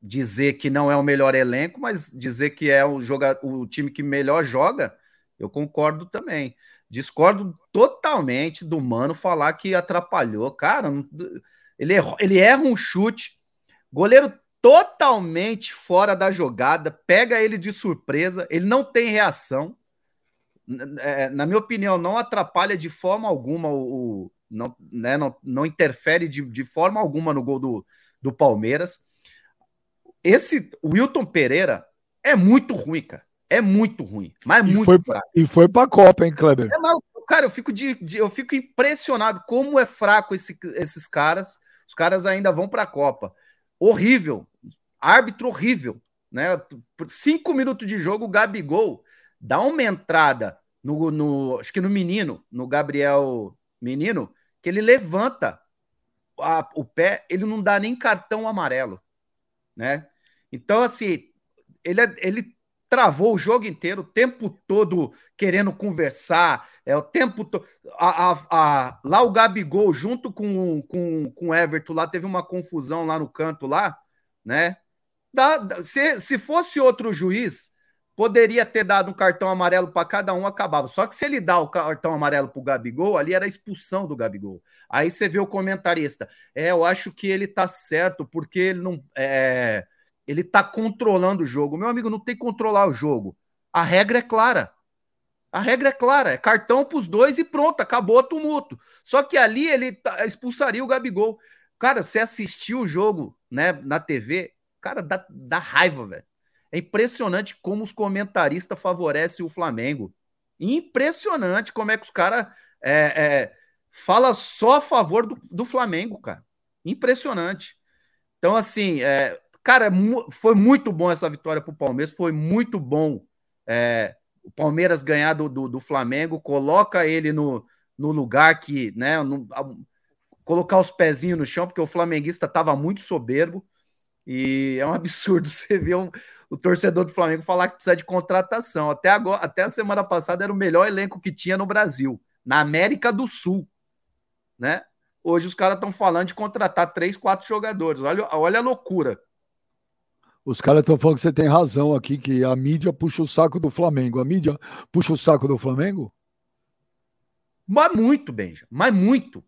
dizer que não é o melhor elenco, mas dizer que é o, joga, o time que melhor joga, eu concordo também. Discordo totalmente do Mano falar que atrapalhou. Cara, ele, ele erra um chute, goleiro totalmente fora da jogada, pega ele de surpresa, ele não tem reação. É, na minha opinião, não atrapalha de forma alguma o. o não, né, não, não interfere de, de forma alguma no gol do, do Palmeiras. Esse Wilton Pereira é muito ruim, cara. É muito ruim. Mas e muito foi, fraco. E foi pra Copa, hein, Kleber? É, mas, cara, eu fico, de, de, eu fico impressionado como é fraco esse, esses caras. Os caras ainda vão pra Copa. Horrível. Árbitro horrível. Né? Por cinco minutos de jogo, o Gabigol dá uma entrada no, no, acho que no menino, no Gabriel Menino, que ele levanta a, o pé, ele não dá nem cartão amarelo, né? Então, assim, ele, é, ele travou o jogo inteiro, o tempo todo querendo conversar, é o tempo todo. Lá o Gabigol, junto com, com, com o Everton, lá teve uma confusão lá no canto, lá, né? Da, se, se fosse outro juiz, poderia ter dado um cartão amarelo para cada um, acabava. Só que se ele dá o cartão amarelo para o Gabigol, ali era a expulsão do Gabigol. Aí você vê o comentarista. É, eu acho que ele tá certo, porque ele não. É, ele tá controlando o jogo. Meu amigo, não tem que controlar o jogo. A regra é clara. A regra é clara, é cartão para os dois e pronto, acabou o tumulto. Só que ali ele tá, expulsaria o Gabigol. Cara, você assistiu o jogo né, na TV, cara, dá, dá raiva, velho. É impressionante como os comentaristas favorecem o Flamengo. Impressionante como é que os caras é, é, falam só a favor do, do, Flamengo, cara. Impressionante. Então, assim, é, cara, foi muito bom essa vitória para o Palmeiras, foi muito bom é, o Palmeiras ganhar do, do, do, Flamengo, coloca ele no, no lugar que, né, no, a, colocar os pezinhos no chão, porque o flamenguista estava muito soberbo. E é um absurdo você ver um, o torcedor do Flamengo falar que precisa de contratação. Até agora, até a semana passada era o melhor elenco que tinha no Brasil, na América do Sul, né? Hoje os caras estão falando de contratar três, quatro jogadores. Olha, olha a loucura. Os caras estão falando que você tem razão aqui, que a mídia puxa o saco do Flamengo. A mídia puxa o saco do Flamengo? Mas muito, Benja. Mas muito.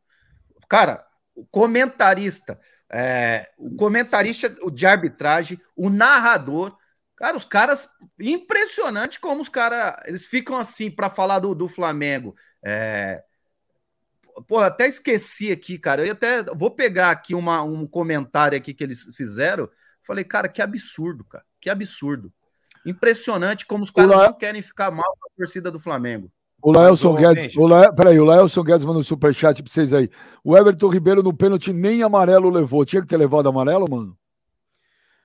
Cara, o comentarista, é, o comentarista de arbitragem, o narrador, Cara, os caras, impressionante como os caras, eles ficam assim para falar do, do Flamengo. É... Pô, até esqueci aqui, cara. Eu até vou pegar aqui uma, um comentário aqui que eles fizeram. Falei, cara, que absurdo, cara. Que absurdo. Impressionante como os caras não querem ficar mal com a torcida do Flamengo. O Laelson Guedes, o La... peraí, o Laelson Guedes mandou um superchat pra vocês aí. O Everton Ribeiro no pênalti nem amarelo levou. Tinha que ter levado amarelo, mano?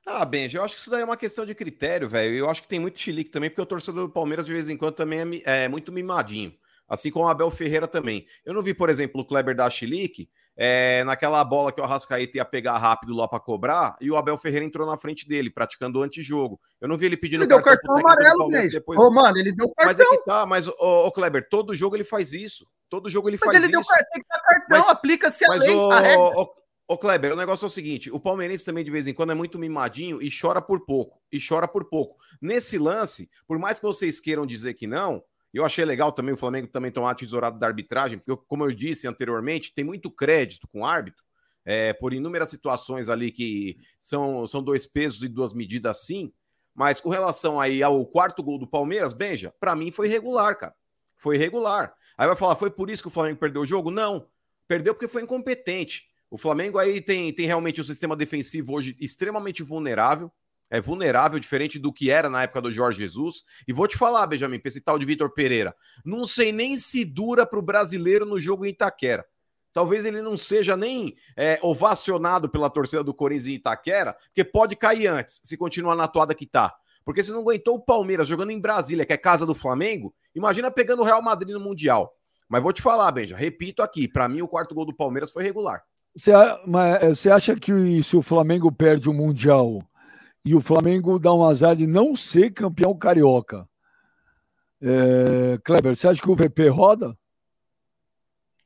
Ah, Benji, eu acho que isso daí é uma questão de critério, velho. Eu acho que tem muito chilique também, porque o torcedor do Palmeiras, de vez em quando, também é, é muito mimadinho. Assim como o Abel Ferreira também. Eu não vi, por exemplo, o Kleber da chilique é, naquela bola que o Arrascaeta ia pegar rápido lá para cobrar, e o Abel Ferreira entrou na frente dele, praticando o antijogo. Eu não vi ele pedindo ele cartão, deu cartão amarelo mesmo. Depois... Ô, mano, ele deu cartão. Mas é que tá, mas, ô, ô, Kleber, todo jogo ele faz isso. Todo jogo ele mas faz ele isso. Mas ele deu cartão, aplica-se a lei, o, a regra. Ô, Kleber, o negócio é o seguinte: o palmeirense também, de vez em quando, é muito mimadinho e chora por pouco. E chora por pouco. Nesse lance, por mais que vocês queiram dizer que não, eu achei legal também o Flamengo também tomar tesourado da arbitragem, porque, como eu disse anteriormente, tem muito crédito com o árbitro, é, por inúmeras situações ali que são, são dois pesos e duas medidas sim. Mas com relação aí ao quarto gol do Palmeiras, Benja, para mim foi regular, cara. Foi regular. Aí vai falar, foi por isso que o Flamengo perdeu o jogo? Não. Perdeu porque foi incompetente. O Flamengo aí tem, tem realmente um sistema defensivo hoje extremamente vulnerável. É vulnerável, diferente do que era na época do Jorge Jesus. E vou te falar, Benjamin, pra esse tal de Vitor Pereira. Não sei nem se dura para o brasileiro no jogo em Itaquera. Talvez ele não seja nem é, ovacionado pela torcida do Corinthians em Itaquera, porque pode cair antes, se continuar na toada que tá. Porque se não aguentou o Palmeiras jogando em Brasília, que é casa do Flamengo, imagina pegando o Real Madrid no Mundial. Mas vou te falar, Benja, repito aqui, para mim o quarto gol do Palmeiras foi regular. Você, você acha que se o Flamengo perde o Mundial e o Flamengo dá um azar de não ser campeão carioca, é, Kleber, você acha que o VP roda?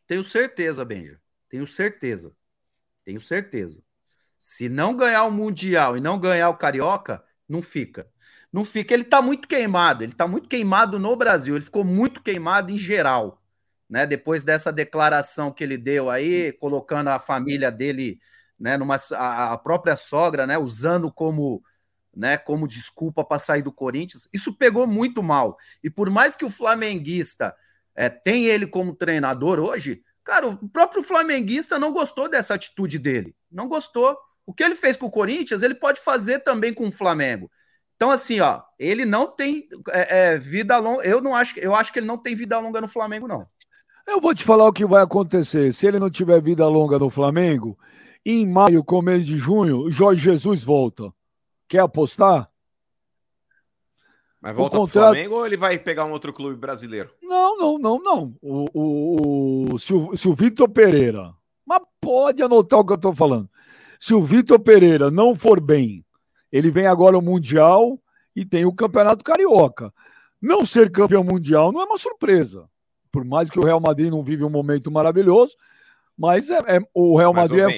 Tenho certeza, Benja. Tenho certeza. Tenho certeza. Se não ganhar o Mundial e não ganhar o Carioca, não fica. Não fica. Ele tá muito queimado. Ele tá muito queimado no Brasil. Ele ficou muito queimado em geral né? Depois dessa declaração que ele deu aí, colocando a família dele, né, numa a, própria sogra, né, usando como, né, como desculpa para sair do Corinthians, isso pegou muito mal. E por mais que o flamenguista é, tem ele como treinador hoje, cara, o próprio flamenguista não gostou dessa atitude dele, não gostou. O que ele fez com o Corinthians, ele pode fazer também com o Flamengo. Então, assim, ó, ele não tem é, é, vida longa. Eu não acho, eu acho que ele não tem vida longa no Flamengo, não. Eu vou te falar o que vai acontecer. Se ele não tiver vida longa no Flamengo, em maio, começo de junho, Jorge Jesus volta. Quer apostar? Mas volta contrato... pro Flamengo ou ele vai pegar um outro clube brasileiro? Não, não, não, não. O, o, o se, o, se o Vitor Pereira. Mas pode anotar o que eu estou falando. Se o Vitor Pereira não for bem, ele vem agora ao Mundial e tem o Campeonato Carioca. Não ser campeão mundial não é uma surpresa. Por mais que o Real Madrid não vive um momento maravilhoso, mas é, é o Real Madrid é,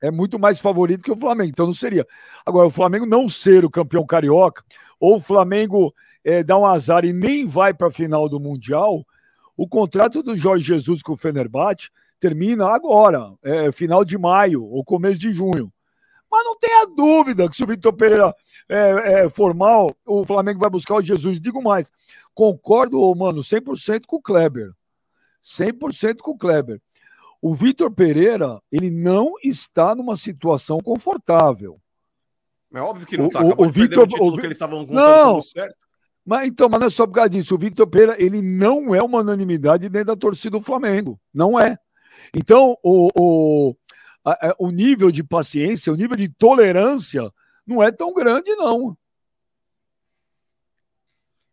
é, muito mais favorito que o Flamengo, então não seria. Agora, o Flamengo não ser o campeão carioca, ou o Flamengo é, dá um azar e nem vai para a final do Mundial, o contrato do Jorge Jesus com o Fenerbahçe termina agora, é, final de maio ou começo de junho. Mas não tenha dúvida que se o Vitor Pereira é, é, formal, o Flamengo vai buscar o Jesus. Digo mais, concordo, mano, 100% com o Kleber. 100% com o Kleber. O Vitor Pereira, ele não está numa situação confortável. É óbvio que não está. O, o, o Vitor, o, que eles estavam não, certo. Mas então, mas não é só por causa disso. O Vitor Pereira, ele não é uma unanimidade dentro da torcida do Flamengo. Não é. Então, o, o, a, a, o nível de paciência, o nível de tolerância não é tão grande, não.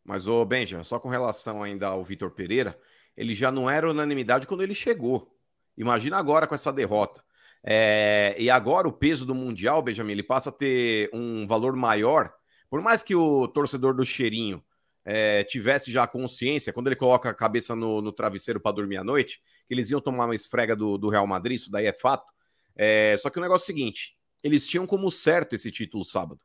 Mas, ô Benja, só com relação ainda ao Vitor Pereira, ele já não era unanimidade quando ele chegou. Imagina agora com essa derrota. É, e agora o peso do Mundial, Benjamin, ele passa a ter um valor maior. Por mais que o torcedor do cheirinho é, tivesse já consciência, quando ele coloca a cabeça no, no travesseiro para dormir à noite, que eles iam tomar uma esfrega do, do Real Madrid, isso daí é fato. É, só que o negócio é o seguinte: eles tinham como certo esse título sábado.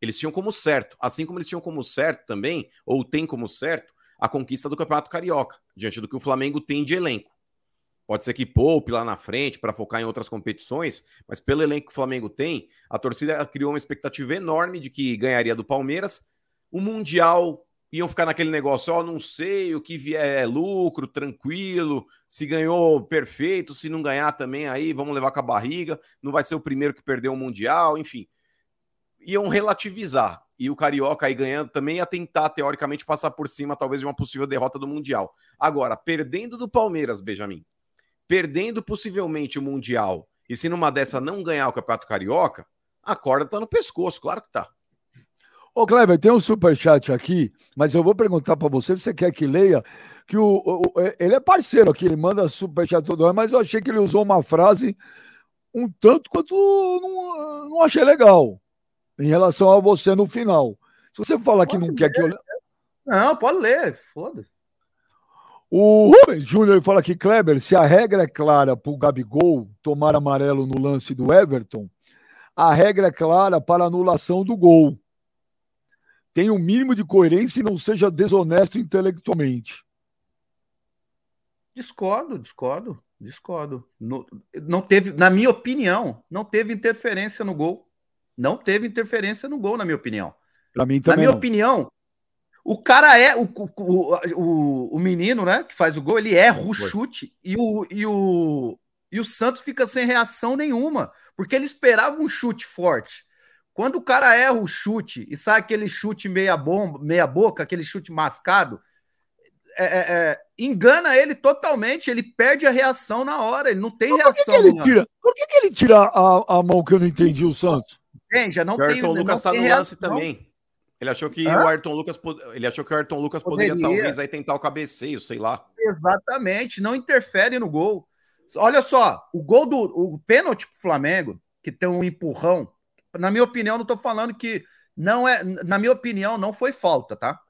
Eles tinham como certo, assim como eles tinham como certo também, ou tem como certo, a conquista do Campeonato Carioca, diante do que o Flamengo tem de elenco. Pode ser que poupe lá na frente para focar em outras competições, mas pelo elenco que o Flamengo tem, a torcida criou uma expectativa enorme de que ganharia do Palmeiras. O Mundial iam ficar naquele negócio, ó, não sei, o que vier é lucro, tranquilo, se ganhou, perfeito, se não ganhar também, aí vamos levar com a barriga, não vai ser o primeiro que perdeu o Mundial, enfim. Iam relativizar. E o Carioca aí ganhando também ia tentar, teoricamente, passar por cima, talvez, de uma possível derrota do Mundial. Agora, perdendo do Palmeiras, Benjamin, perdendo possivelmente o Mundial, e se numa dessa não ganhar o Campeonato Carioca, a corda tá no pescoço, claro que tá. Ô, Kleber, tem um superchat aqui, mas eu vou perguntar para você, você quer que leia, que o, o, é, ele é parceiro aqui, ele manda superchat todo ano, mas eu achei que ele usou uma frase um tanto quanto não, não achei legal em relação a você no final. Se você falar que não ler. quer que eu... Não, pode ler, foda-se. O Rubens Júnior fala que, Kleber, se a regra é clara para o Gabigol tomar amarelo no lance do Everton, a regra é clara para anulação do gol tenha um mínimo de coerência e não seja desonesto intelectualmente. Discordo, discordo, discordo. No, não teve, na minha opinião, não teve interferência no gol. Não teve interferência no gol, na minha opinião. Para mim também. Na minha não. opinião, o cara é o, o, o, o, menino, né, que faz o gol, ele erra o chute e o, e o e o Santos fica sem reação nenhuma, porque ele esperava um chute forte. Quando o cara erra o chute e sai aquele chute meia bomba, meia boca, aquele chute mascado, é, é, é, engana ele totalmente, ele perde a reação na hora, ele não tem Mas reação. Por que, que ele tira, por que, que ele tira a, a mão que eu não entendi, o Santos? Bem, já não o Ayrton Lucas está no lance também. Ele achou que Hã? o Ayrton Lucas ele achou que o Ayrton Lucas poderia, poderia talvez aí tentar o cabeceio, sei lá. Exatamente, não interfere no gol. Olha só, o gol do o pênalti pro Flamengo, que tem um empurrão na minha opinião, não estou falando que não é. Na minha opinião, não foi falta, tá?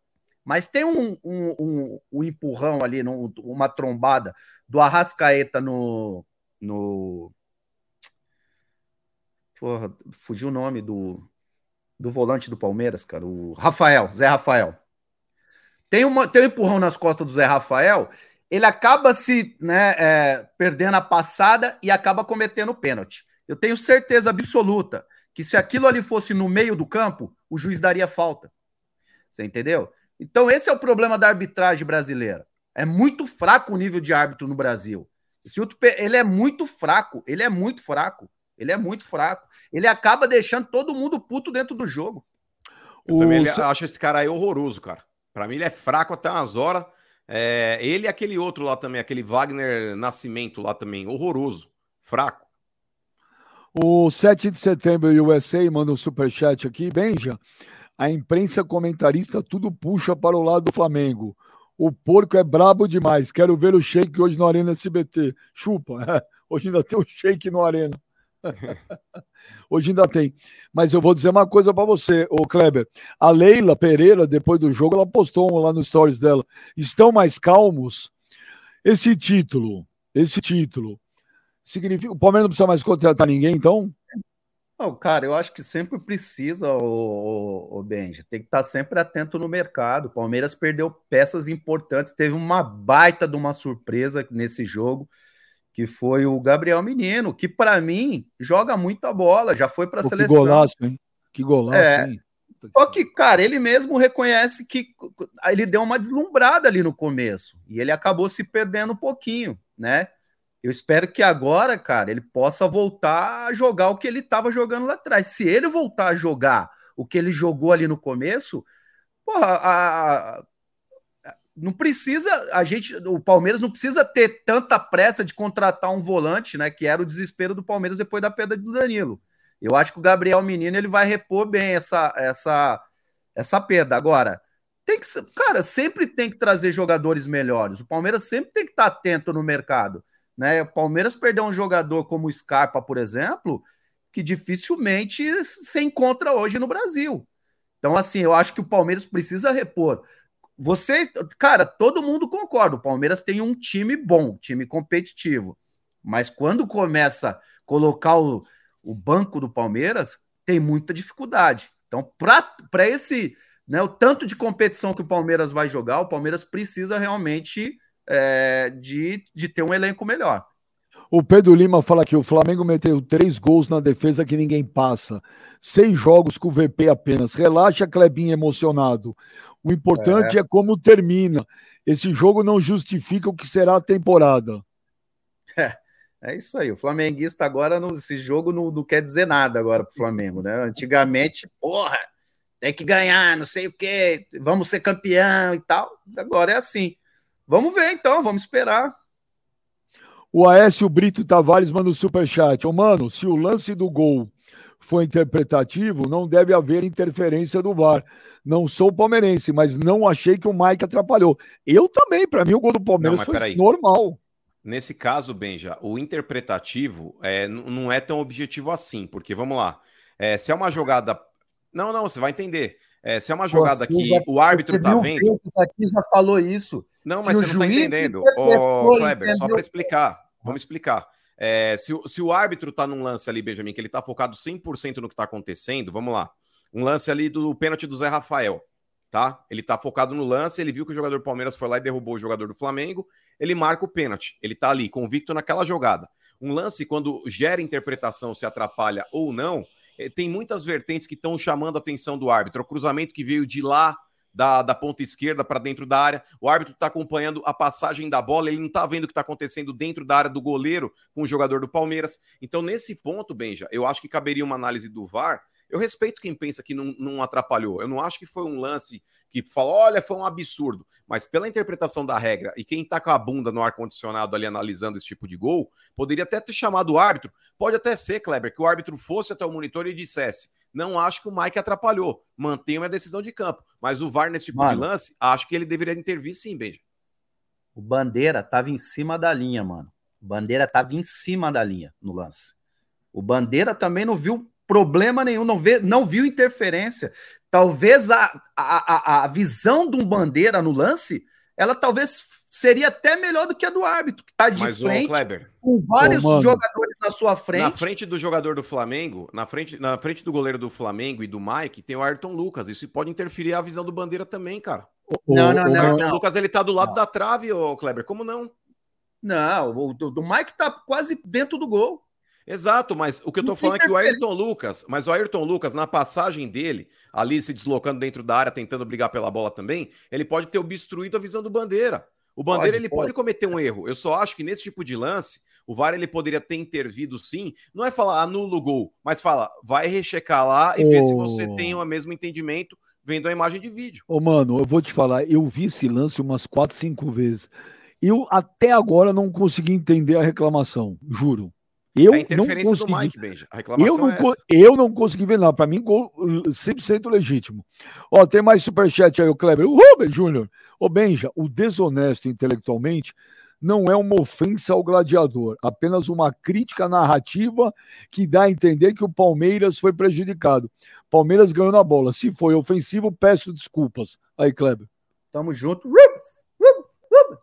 Mas tem um, um, um, um empurrão ali, uma trombada do Arrascaeta no. no... Porra, fugiu o nome do, do volante do Palmeiras, cara. O Rafael, Zé Rafael. Tem, uma, tem um empurrão nas costas do Zé Rafael. Ele acaba se né, é, perdendo a passada e acaba cometendo pênalti. Eu tenho certeza absoluta que se aquilo ali fosse no meio do campo, o juiz daria falta. Você entendeu? Então, esse é o problema da arbitragem brasileira. É muito fraco o nível de árbitro no Brasil. Esse outro, ele é muito fraco, ele é muito fraco, ele é muito fraco. Ele acaba deixando todo mundo puto dentro do jogo. Eu o... também acho esse cara aí horroroso, cara. Para mim, ele é fraco até umas horas. É, ele e aquele outro lá também, aquele Wagner Nascimento lá também, horroroso, fraco. O 7 de setembro USA manda um superchat aqui, Benja. A imprensa comentarista tudo puxa para o lado do Flamengo. O porco é brabo demais. Quero ver o shake hoje no Arena SBT. Chupa. Hoje ainda tem o shake no Arena. Hoje ainda tem. Mas eu vou dizer uma coisa para você, o Kleber. A Leila Pereira, depois do jogo, ela postou lá no stories dela. Estão mais calmos? Esse título, esse título, significa. O Palmeiras não precisa mais contratar ninguém, então? Não, cara, eu acho que sempre precisa, o, o, Benja. Tem que estar sempre atento no mercado. O Palmeiras perdeu peças importantes, teve uma baita de uma surpresa nesse jogo que foi o Gabriel Menino, que para mim joga muita bola, já foi para a seleção. Que golaço, hein? Que golaço, é. hein? Só que, cara, ele mesmo reconhece que ele deu uma deslumbrada ali no começo e ele acabou se perdendo um pouquinho, né? Eu espero que agora, cara, ele possa voltar a jogar o que ele estava jogando lá atrás. Se ele voltar a jogar o que ele jogou ali no começo, porra, a, não precisa, a gente, o Palmeiras não precisa ter tanta pressa de contratar um volante, né? Que era o desespero do Palmeiras depois da perda do Danilo. Eu acho que o Gabriel Menino ele vai repor bem essa essa essa perda. Agora, tem que, cara, sempre tem que trazer jogadores melhores. O Palmeiras sempre tem que estar atento no mercado, né? O Palmeiras perdeu um jogador como o Scarpa, por exemplo, que dificilmente se encontra hoje no Brasil. Então, assim, eu acho que o Palmeiras precisa repor. Você, cara, todo mundo concorda. O Palmeiras tem um time bom, time competitivo. Mas quando começa a colocar o, o banco do Palmeiras, tem muita dificuldade. Então, para esse, né, o tanto de competição que o Palmeiras vai jogar, o Palmeiras precisa realmente é, de, de ter um elenco melhor. O Pedro Lima fala que o Flamengo meteu três gols na defesa que ninguém passa. Seis jogos com o VP apenas. Relaxa, Clebinho emocionado. O importante é. é como termina. Esse jogo não justifica o que será a temporada. É, é isso aí. O flamenguista agora, no, esse jogo não, não quer dizer nada agora pro Flamengo, né? Antigamente, porra, tem que ganhar, não sei o quê, vamos ser campeão e tal. Agora é assim. Vamos ver então, vamos esperar. O Aécio Brito Tavares manda o um superchat. Ô, mano, se o lance do gol foi interpretativo, não deve haver interferência do VAR. Não sou palmeirense, mas não achei que o Mike atrapalhou. Eu também, para mim, o gol do Palmeiras não, foi peraí. normal. Nesse caso, Benja, o interpretativo é, não é tão objetivo assim, porque vamos lá. É, se é uma jogada. Não, não, você vai entender. É, se é uma jogada você que já, o árbitro tá vendo. Isso aqui já falou isso. Não, mas se você não tá entendendo. Ô, Kleber, só para explicar. Vamos explicar. É, se, se, o árbitro tá num lance ali, Benjamin, que ele tá focado 100% no que tá acontecendo, vamos lá. Um lance ali do pênalti do Zé Rafael, tá? Ele tá focado no lance, ele viu que o jogador do Palmeiras foi lá e derrubou o jogador do Flamengo, ele marca o pênalti. Ele tá ali, convicto naquela jogada. Um lance, quando gera interpretação, se atrapalha ou não, é, tem muitas vertentes que estão chamando a atenção do árbitro. O cruzamento que veio de lá da, da ponta esquerda para dentro da área. O árbitro está acompanhando a passagem da bola, ele não está vendo o que está acontecendo dentro da área do goleiro com o jogador do Palmeiras. Então, nesse ponto, Benja, eu acho que caberia uma análise do VAR. Eu respeito quem pensa que não, não atrapalhou. Eu não acho que foi um lance que falou, olha, foi um absurdo. Mas pela interpretação da regra e quem está com a bunda no ar-condicionado ali analisando esse tipo de gol, poderia até ter chamado o árbitro. Pode até ser, Kleber, que o árbitro fosse até o monitor e dissesse: não acho que o Mike atrapalhou. Mantenho a decisão de campo. Mas o VAR nesse tipo mano, de lance, acho que ele deveria intervir sim, Benja. O Bandeira tava em cima da linha, mano. O Bandeira tava em cima da linha no lance. O Bandeira também não viu problema nenhum, não, vê, não viu interferência. Talvez a, a, a, visão de um Bandeira no lance, ela talvez seria até melhor do que a do árbitro, que está de Mas, frente, com vários Ô, jogadores na sua frente. Na frente do jogador do Flamengo, na frente, na frente do goleiro do Flamengo e do Mike, tem o Ayrton Lucas. Isso pode interferir a visão do Bandeira também, cara. não, não, não. O Ayrton não. Lucas, ele tá do lado não. da trave, ô Kleber. Como não? Não, o do, do Mike tá quase dentro do gol. Exato, mas o que eu tô falando é que o Ayrton Lucas, mas o Ayrton Lucas, na passagem dele, ali se deslocando dentro da área, tentando brigar pela bola também, ele pode ter obstruído a visão do Bandeira. O Bandeira pode, ele pode. pode cometer um erro. Eu só acho que nesse tipo de lance, o VAR ele poderia ter intervido sim. Não é falar anula o gol, mas fala, vai rechecar lá e oh. ver se você tem o mesmo entendimento vendo a imagem de vídeo. Ô, oh, mano, eu vou te falar, eu vi esse lance umas quatro, cinco vezes. Eu até agora não consegui entender a reclamação, juro. Eu é não consegui. Mike, eu, não, é eu não consegui ver nada. Para mim, gol 100% legítimo. Ó, tem mais superchat aí, o Kleber. O Rubens Júnior. Ô, Benja, o desonesto intelectualmente não é uma ofensa ao gladiador, apenas uma crítica narrativa que dá a entender que o Palmeiras foi prejudicado. Palmeiras ganhou na bola. Se foi ofensivo, peço desculpas. Aí, Kleber. Tamo junto. Rups.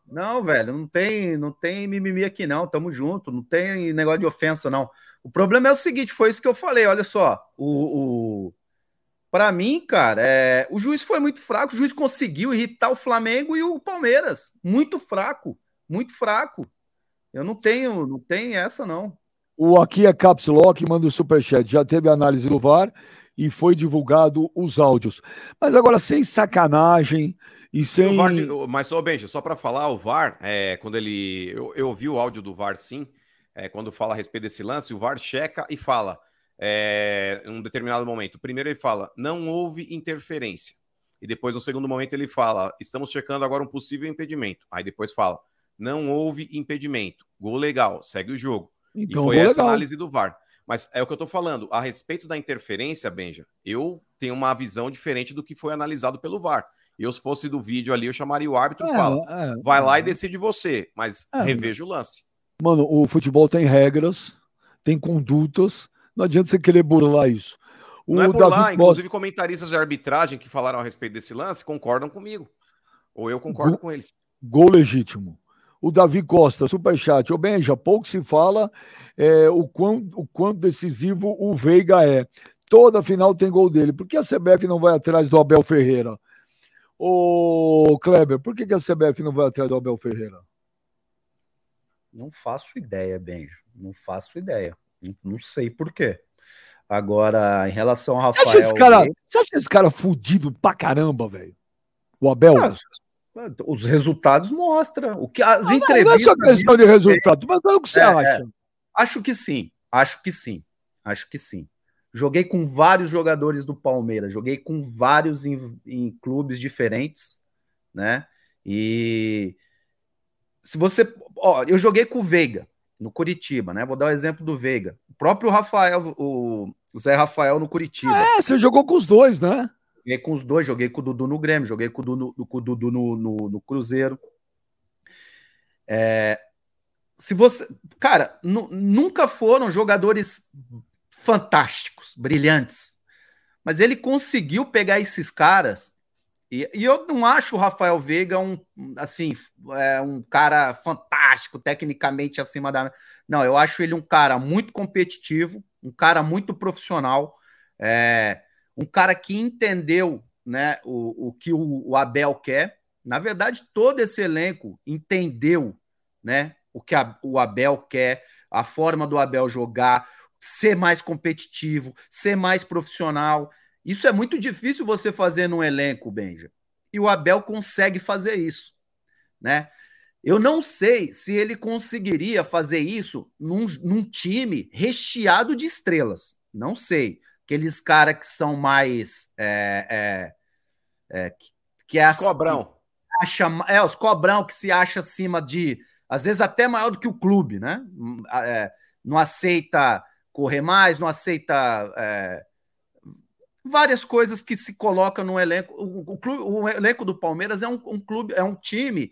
Não, velho, não tem, não tem mimimi aqui não. Tamo junto. Não tem negócio de ofensa não. O problema é o seguinte, foi isso que eu falei. Olha só, o, o... para mim, cara, é... o juiz foi muito fraco. O juiz conseguiu irritar o Flamengo e o Palmeiras. Muito fraco muito fraco. Eu não tenho, não tem essa não. O aqui é Caps Lock, manda o superchat. Já teve análise do VAR e foi divulgado os áudios. Mas agora sem sacanagem e sem. VAR, mas só Benja, só para falar, o VAR, é, quando ele, eu, eu ouvi o áudio do VAR, sim. É, quando fala a respeito desse lance, o VAR checa e fala é, em um determinado momento. Primeiro ele fala, não houve interferência. E depois, no segundo momento, ele fala, estamos checando agora um possível impedimento. Aí depois fala, não houve impedimento. Gol legal, segue o jogo. Então, e foi essa legal. análise do VAR. Mas é o que eu estou falando. A respeito da interferência, Benja, eu tenho uma visão diferente do que foi analisado pelo VAR. Eu, se fosse do vídeo ali, eu chamaria o árbitro e é, fala: é, vai lá e decide você, mas é, reveja o lance. Mano, o futebol tem regras, tem condutas, não adianta você querer burlar isso. O não é burlar, David inclusive comentaristas de arbitragem que falaram a respeito desse lance concordam comigo. Ou eu concordo gol, com eles. Gol legítimo. O Davi Costa, superchat. Ô, Benja, pouco se fala é, o, quão, o quanto decisivo o Veiga é. Toda final tem gol dele. Por que a CBF não vai atrás do Abel Ferreira? Ô, Kleber, por que, que a CBF não vai atrás do Abel Ferreira? Não faço ideia, Benja. Não faço ideia. Não sei por quê. Agora, em relação ao Rafael. Você acha esse cara, você acha esse cara fudido pra caramba, velho? O Abel? Ah, os resultados mostram. O que as entrevistas. Não é só questão de resultado, mas é o que você é, acha. É. Acho que sim. Acho que sim. Acho que sim. Joguei com vários jogadores do Palmeiras, joguei com vários em, em clubes diferentes, né? E se você, ó, eu joguei com o Veiga no Curitiba, né? Vou dar o um exemplo do Veiga. O próprio Rafael, o Zé Rafael no Curitiba. É, você jogou com os dois, né? Joguei com os dois, joguei com o Dudu no Grêmio, joguei com o Dudu, com o Dudu no, no, no, Cruzeiro. É, se você. Cara, nunca foram jogadores fantásticos, brilhantes. Mas ele conseguiu pegar esses caras. E, e eu não acho o Rafael Veiga um assim é, um cara fantástico, tecnicamente acima da. Não, eu acho ele um cara muito competitivo, um cara muito profissional. É, um cara que entendeu né, o, o que o, o, Abel quer. Na verdade, todo esse elenco entendeu né, o que a, o Abel quer, a forma do Abel jogar, ser mais competitivo, ser mais profissional. Isso é muito difícil você fazer num elenco, Benja. E o Abel consegue fazer isso, né? Eu não sei se ele conseguiria fazer isso num, num time recheado de estrelas. Não sei aqueles caras que são mais. É, é, é, que é cobrão. Acha, é, os cobrão que se acha acima de. Às vezes até maior do que o clube, né? É, não aceita correr mais, não aceita. É, várias coisas que se colocam no elenco. O, o, clube, o elenco do Palmeiras é um, um, clube, é um time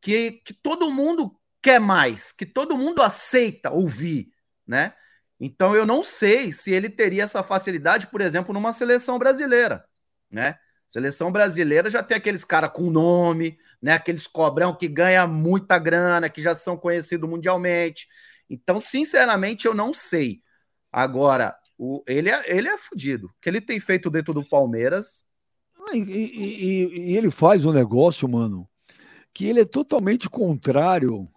que, que todo mundo quer mais, que todo mundo aceita ouvir, né? Então eu não sei se ele teria essa facilidade, por exemplo, numa seleção brasileira, né? Seleção brasileira já tem aqueles caras com nome, né? Aqueles cobrão que ganha muita grana, que já são conhecidos mundialmente. Então, sinceramente, eu não sei. Agora, o, ele, é, ele é fudido. O que ele tem feito dentro do Palmeiras. E, e, e ele faz um negócio, mano, que ele é totalmente contrário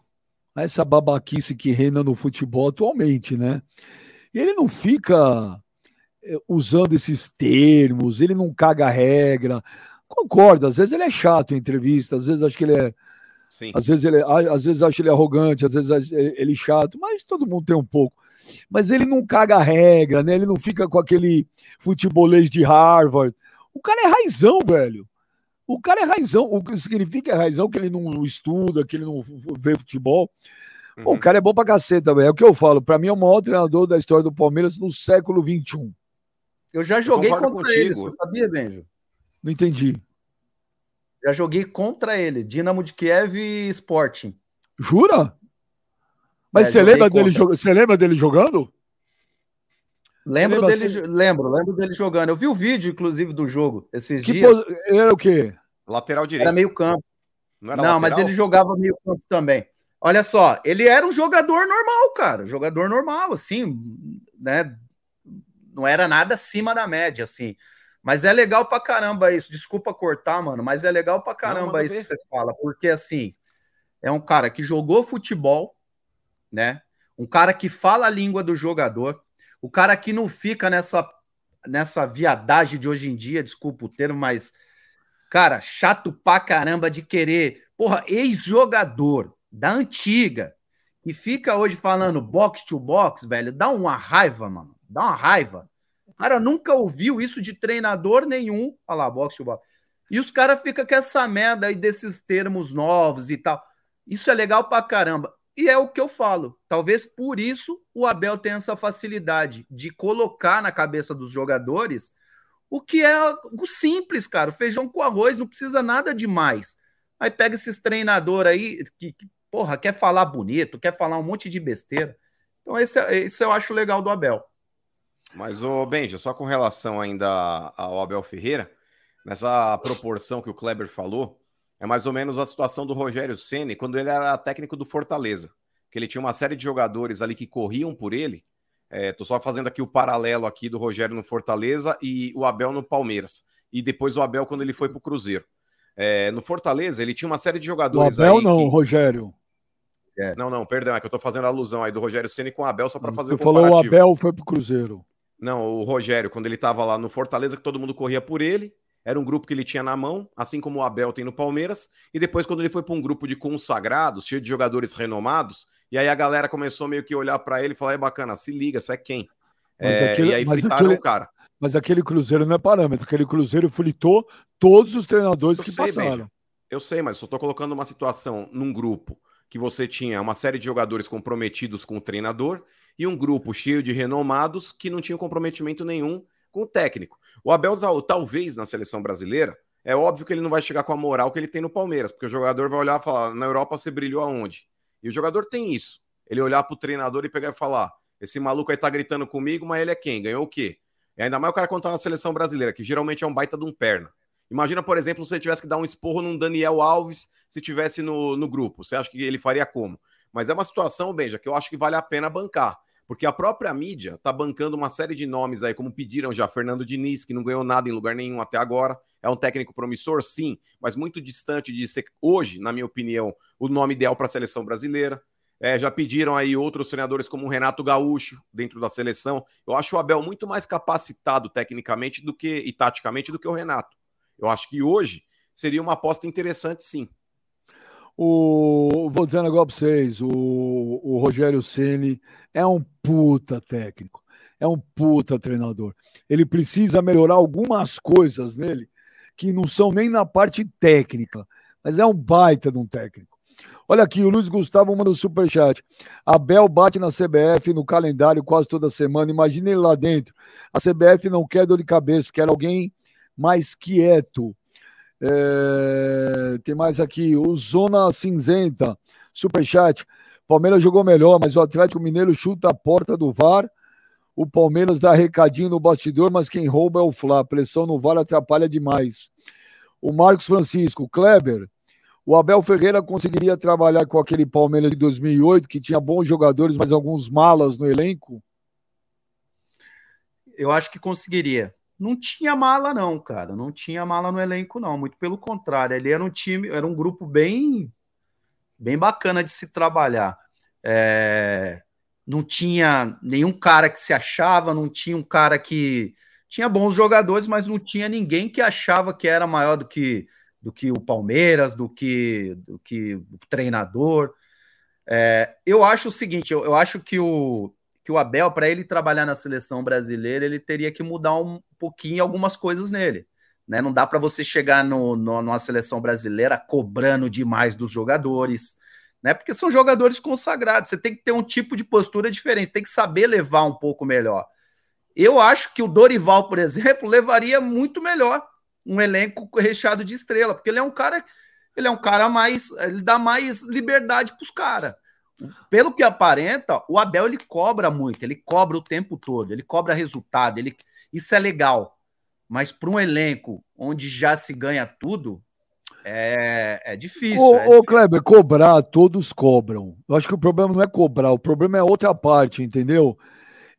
essa babaquice que reina no futebol atualmente, né? Ele não fica eh, usando esses termos, ele não caga regra. Concordo, às vezes ele é chato em entrevista, às vezes acho que ele é. Sim. Às vezes ele, às vezes acho ele arrogante, às vezes ele chato, mas todo mundo tem um pouco. Mas ele não caga regra, né? Ele não fica com aquele futebolês de Harvard. O cara é raizão, velho. O cara é raizão. O que significa é raizão que ele não estuda, que ele não vê futebol. Uhum. O cara é bom pra cacete também. É o que eu falo. Pra mim é o maior treinador da história do Palmeiras no século XXI. Eu já joguei eu contra contigo. ele, você sabia, Benjo? Não entendi. Já joguei contra ele, Dinamo de Kiev e Sporting. Jura? Mas é, você, lembra dele, você lembra dele jogando? Lembro dele, assim? lembro, lembro dele jogando. Eu vi o vídeo, inclusive, do jogo esses que dias. Pos... Era o quê? Lateral direito. Era meio campo. Não, Não mas ele jogava meio campo também. Olha só, ele era um jogador normal, cara. Jogador normal, assim, né? Não era nada acima da média, assim. Mas é legal pra caramba isso. Desculpa cortar, mano, mas é legal pra caramba Não, isso ver. que você fala. Porque, assim, é um cara que jogou futebol, né? Um cara que fala a língua do jogador. O cara que não fica nessa, nessa viadagem de hoje em dia, desculpa o termo, mas, cara, chato pra caramba de querer. Porra, ex-jogador da antiga, e fica hoje falando box to box, velho, dá uma raiva, mano. Dá uma raiva. Cara nunca ouviu isso de treinador nenhum. Olha lá, box to box. E os caras ficam com essa merda aí desses termos novos e tal. Isso é legal pra caramba. E é o que eu falo. Talvez por isso o Abel tenha essa facilidade de colocar na cabeça dos jogadores o que é o simples, cara. Feijão com arroz não precisa nada demais. Aí pega esses treinadores aí que, que porra, quer falar bonito, quer falar um monte de besteira. Então, esse, esse eu acho legal do Abel. Mas, ô Benja, só com relação ainda ao Abel Ferreira, nessa proporção que o Kleber falou, é mais ou menos a situação do Rogério Ceni quando ele era técnico do Fortaleza, que ele tinha uma série de jogadores ali que corriam por ele. É, tô só fazendo aqui o paralelo aqui do Rogério no Fortaleza e o Abel no Palmeiras. E depois o Abel quando ele foi pro Cruzeiro. É, no Fortaleza, ele tinha uma série de jogadores. O Abel não, que... Rogério. É. Não, não, perdão, é que eu tô fazendo alusão aí do Rogério Ceni com o Abel só para fazer o falou o Abel foi pro Cruzeiro. Não, o Rogério, quando ele tava lá no Fortaleza, que todo mundo corria por ele, era um grupo que ele tinha na mão, assim como o Abel tem no Palmeiras, e depois quando ele foi para um grupo de consagrados, cheio de jogadores renomados, e aí a galera começou meio que olhar para ele e falar: é bacana, se liga, você é quem? É, aquele, e aí fritaram aquele, o cara. Mas aquele Cruzeiro não é parâmetro, aquele Cruzeiro fritou todos os treinadores eu que sei, passaram. Benja, eu sei, mas só tô colocando uma situação num grupo que você tinha uma série de jogadores comprometidos com o treinador e um grupo cheio de renomados que não tinham comprometimento nenhum com o técnico. O Abel, talvez na seleção brasileira, é óbvio que ele não vai chegar com a moral que ele tem no Palmeiras, porque o jogador vai olhar e falar: na Europa você brilhou aonde? E o jogador tem isso. Ele olhar para o treinador e pegar e falar: esse maluco aí tá gritando comigo, mas ele é quem? Ganhou o quê? E ainda mais o cara contar na seleção brasileira, que geralmente é um baita de um perna. Imagina, por exemplo, se você tivesse que dar um esporro num Daniel Alves se tivesse no, no grupo. Você acha que ele faria como? Mas é uma situação, Benja, que eu acho que vale a pena bancar. Porque a própria mídia está bancando uma série de nomes aí, como pediram já, Fernando Diniz, que não ganhou nada em lugar nenhum até agora. É um técnico promissor, sim, mas muito distante de ser hoje, na minha opinião, o nome ideal para a seleção brasileira. É, já pediram aí outros treinadores como o Renato Gaúcho dentro da seleção. Eu acho o Abel muito mais capacitado tecnicamente do que e taticamente do que o Renato. Eu acho que hoje seria uma aposta interessante, sim. O, vou um negócio para vocês: o, o Rogério Ceni é um puta técnico, é um puta treinador. Ele precisa melhorar algumas coisas nele que não são nem na parte técnica, mas é um baita de um técnico. Olha aqui, o Luiz Gustavo manda um superchat. Abel bate na CBF no calendário quase toda semana. Imagina ele lá dentro. A CBF não quer dor de cabeça, quer alguém mais quieto. É, tem mais aqui, o Zona Cinzenta, superchat. Palmeiras jogou melhor, mas o Atlético Mineiro chuta a porta do VAR. O Palmeiras dá recadinho no bastidor, mas quem rouba é o Fla. Pressão no VAR atrapalha demais. O Marcos Francisco, Kleber. O Abel Ferreira conseguiria trabalhar com aquele Palmeiras de 2008, que tinha bons jogadores, mas alguns malas no elenco? Eu acho que conseguiria não tinha mala, não, cara. Não tinha mala no elenco, não. Muito pelo contrário. Ele era um time, era um grupo bem, bem bacana de se trabalhar. É, não tinha nenhum cara que se achava, não tinha um cara que. Tinha bons jogadores, mas não tinha ninguém que achava que era maior do que, do que o Palmeiras, do que, do que o treinador. É, eu acho o seguinte: eu, eu acho que o, que o Abel, para ele trabalhar na seleção brasileira, ele teria que mudar um pouquinho algumas coisas nele. Né? Não dá para você chegar no, no, numa seleção brasileira cobrando demais dos jogadores, né? Porque são jogadores consagrados. Você tem que ter um tipo de postura diferente, tem que saber levar um pouco melhor. Eu acho que o Dorival, por exemplo, levaria muito melhor um elenco recheado de estrela, porque ele é um cara, ele é um cara mais, ele dá mais liberdade para os caras. Pelo que aparenta, o Abel ele cobra muito, ele cobra o tempo todo, ele cobra resultado, ele isso é legal. Mas para um elenco onde já se ganha tudo, é, é difícil. Ô, é difícil. Kleber, cobrar, todos cobram. Eu acho que o problema não é cobrar, o problema é outra parte, entendeu?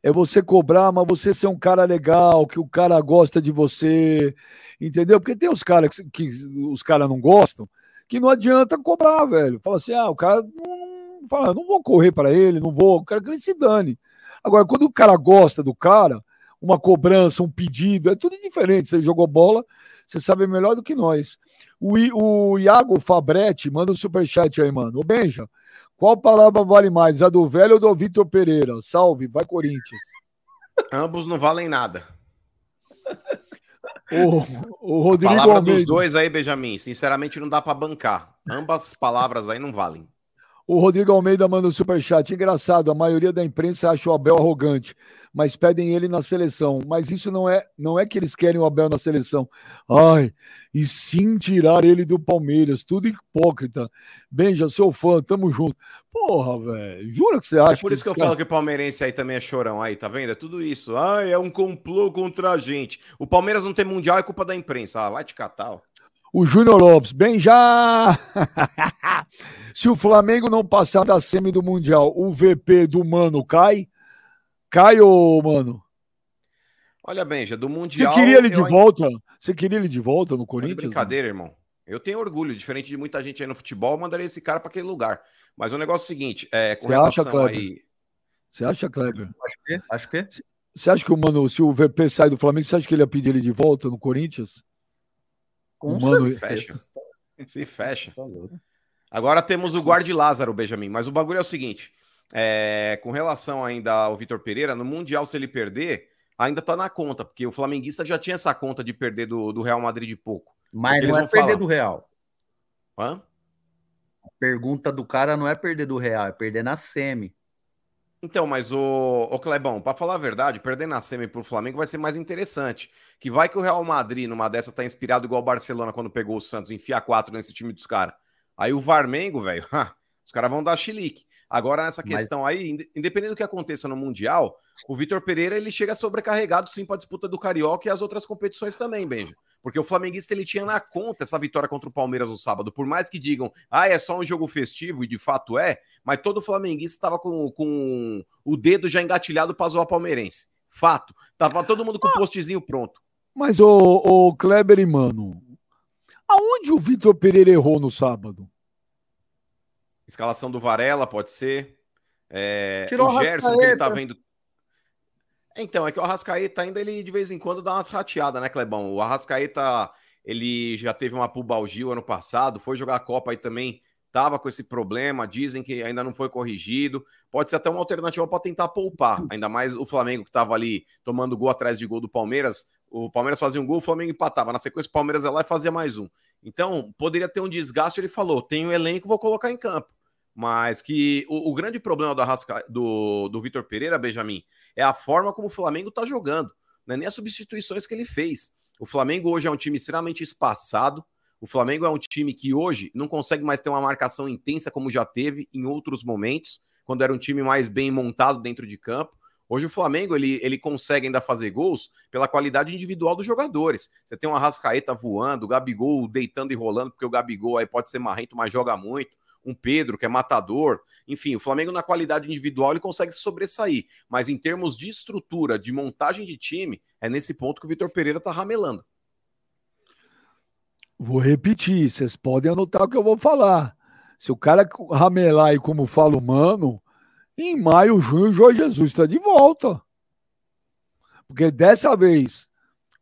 É você cobrar, mas você ser um cara legal, que o cara gosta de você, entendeu? Porque tem os caras que, que os caras não gostam, que não adianta cobrar, velho. Fala assim, ah, o cara fala, não vou correr para ele, não vou, quero que ele se dane. Agora, quando o cara gosta do cara, uma cobrança, um pedido, é tudo diferente. Você jogou bola, você sabe melhor do que nós. O, o Iago Fabretti manda um superchat aí, mano. Ô, Benja, qual palavra vale mais, a do velho ou do Vitor Pereira? Salve, vai Corinthians. Ambos não valem nada. O, o Rodrigo a palavra Almeida. dos dois aí, Benjamin, sinceramente não dá para bancar. Ambas palavras aí não valem. O Rodrigo Almeida manda um superchat. Engraçado, a maioria da imprensa acha o Abel arrogante, mas pedem ele na seleção. Mas isso não é, não é que eles querem o Abel na seleção. Ai, e sim tirar ele do Palmeiras. Tudo hipócrita. Benja, seu fã, tamo junto. Porra, velho. Jura que você acha? É por isso que, que eu falo que o palmeirense aí também é chorão. Aí, tá vendo? É tudo isso. Ai, é um complô contra a gente. O Palmeiras não tem mundial, é culpa da imprensa. Ah, vai te catar. Ó. O Júnior Lopes, bem já! Se o Flamengo não passar da semi do Mundial, o VP do Mano cai? Cai, ô Mano? Olha, Benja, do Mundial. Você queria ele de volta? Você queria ele de volta no Corinthians? É brincadeira, irmão. Eu tenho orgulho, diferente de muita gente aí no futebol, eu mandaria esse cara para aquele lugar. Mas o negócio é o seguinte, é, com Você relação acha, Kleber? aí. Você acha, Kleber? Acho que. Acho que. Você acha que o Mano, se o VP sai do Flamengo, você acha que ele ia pedir ele de volta no Corinthians? Com Mano, se fecha. Se fecha. Tá Agora temos o guarde Lázaro, Benjamin. Mas o bagulho é o seguinte: é, com relação ainda ao Vitor Pereira, no Mundial, se ele perder, ainda tá na conta, porque o flamenguista já tinha essa conta de perder do, do Real Madrid de pouco. Mas não é perder falar. do Real. Hã? A pergunta do cara não é perder do Real, é perder na semi. Então, mas o, o Clebão, para falar a verdade, perder na semi pro Flamengo vai ser mais interessante. Que vai que o Real Madrid, numa dessa, tá inspirado igual o Barcelona quando pegou o Santos, enfia quatro nesse time dos caras. Aí o Varmengo, velho, os caras vão dar chilique. Agora, nessa questão mas... aí, independente do que aconteça no Mundial, o Vitor Pereira ele chega sobrecarregado sim para a disputa do Carioca e as outras competições também, Benja. Porque o flamenguista ele tinha na conta essa vitória contra o Palmeiras no sábado. Por mais que digam, ah, é só um jogo festivo, e de fato é, mas todo flamenguista estava com, com o dedo já engatilhado para zoar palmeirense. Fato. Tava todo mundo com o ah, postzinho pronto. Mas o, o Kleber e Mano, aonde o Vitor Pereira errou no sábado? Escalação do Varela, pode ser. É, Tirou o Gerson, que ele tá vendo. Então, é que o Arrascaeta ainda ele de vez em quando dá umas rateadas, né, Clebão? O Arrascaeta, ele já teve uma pubalgia ano passado, foi jogar a Copa aí também, tava com esse problema, dizem que ainda não foi corrigido. Pode ser até uma alternativa para tentar poupar, ainda mais o Flamengo que tava ali tomando gol atrás de gol do Palmeiras. O Palmeiras fazia um gol, o Flamengo empatava. Na sequência, o Palmeiras ia lá e fazia mais um. Então, poderia ter um desgaste. Ele falou: tenho elenco, vou colocar em campo. Mas que o, o grande problema do, Arrasca, do, do Vitor Pereira, Benjamin, é a forma como o Flamengo está jogando, não é nem as substituições que ele fez. O Flamengo hoje é um time extremamente espaçado. O Flamengo é um time que hoje não consegue mais ter uma marcação intensa como já teve em outros momentos, quando era um time mais bem montado dentro de campo. Hoje o Flamengo ele, ele consegue ainda fazer gols pela qualidade individual dos jogadores. Você tem uma Rascaeta voando, o Gabigol deitando e rolando, porque o Gabigol aí pode ser marrento, mas joga muito um Pedro, que é matador. Enfim, o Flamengo, na qualidade individual, ele consegue se sobressair. Mas em termos de estrutura, de montagem de time, é nesse ponto que o Vitor Pereira tá ramelando. Vou repetir, vocês podem anotar o que eu vou falar. Se o cara ramelar aí, como fala mano, em maio, junho, o Jorge Jesus está de volta. Porque dessa vez,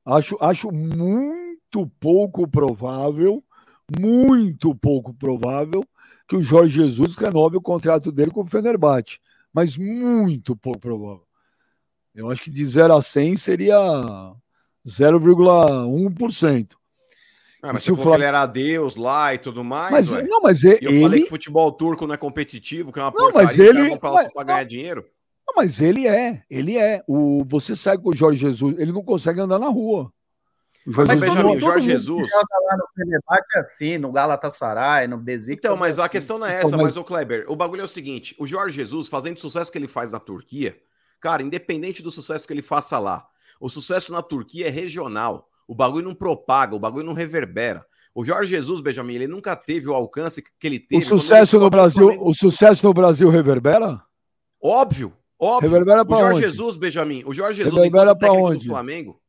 acho, acho muito pouco provável, muito pouco provável, que o Jorge Jesus renove o contrato dele com o Fenerbahçe, mas muito pouco provável. Eu acho que de 0 a 100 seria 0,1%. Ah, mas se o Flamengo... ele era Deus lá e tudo mais. Mas, ué. não, mas ele... eu falei que futebol turco não é competitivo, que é uma não, porcaria, mas ele... pra, pra ganhar dinheiro. Não, mas ele é, ele é. O, você sai com o Jorge Jesus, ele não consegue andar na rua. O Jorge mas, Jesus, Benjamin, o Jorge Jesus. Joga lá no Fenerbahçe assim, no Galatasaray, no Besiktas. Então, mas assim. a questão não é essa, então, mas... mas o Kleber, o bagulho é o seguinte: o Jorge Jesus, fazendo o sucesso que ele faz na Turquia, cara, independente do sucesso que ele faça lá, o sucesso na Turquia é regional. O bagulho não propaga, o bagulho não reverbera. O Jorge Jesus, Benjamin, ele nunca teve o alcance que ele teve. O sucesso no Brasil, o sucesso no Brasil reverbera? Óbvio, óbvio. Reverbera para onde? O Jorge Jesus, Benjamin, o Jorge Jesus, reverbera para onde? do Flamengo,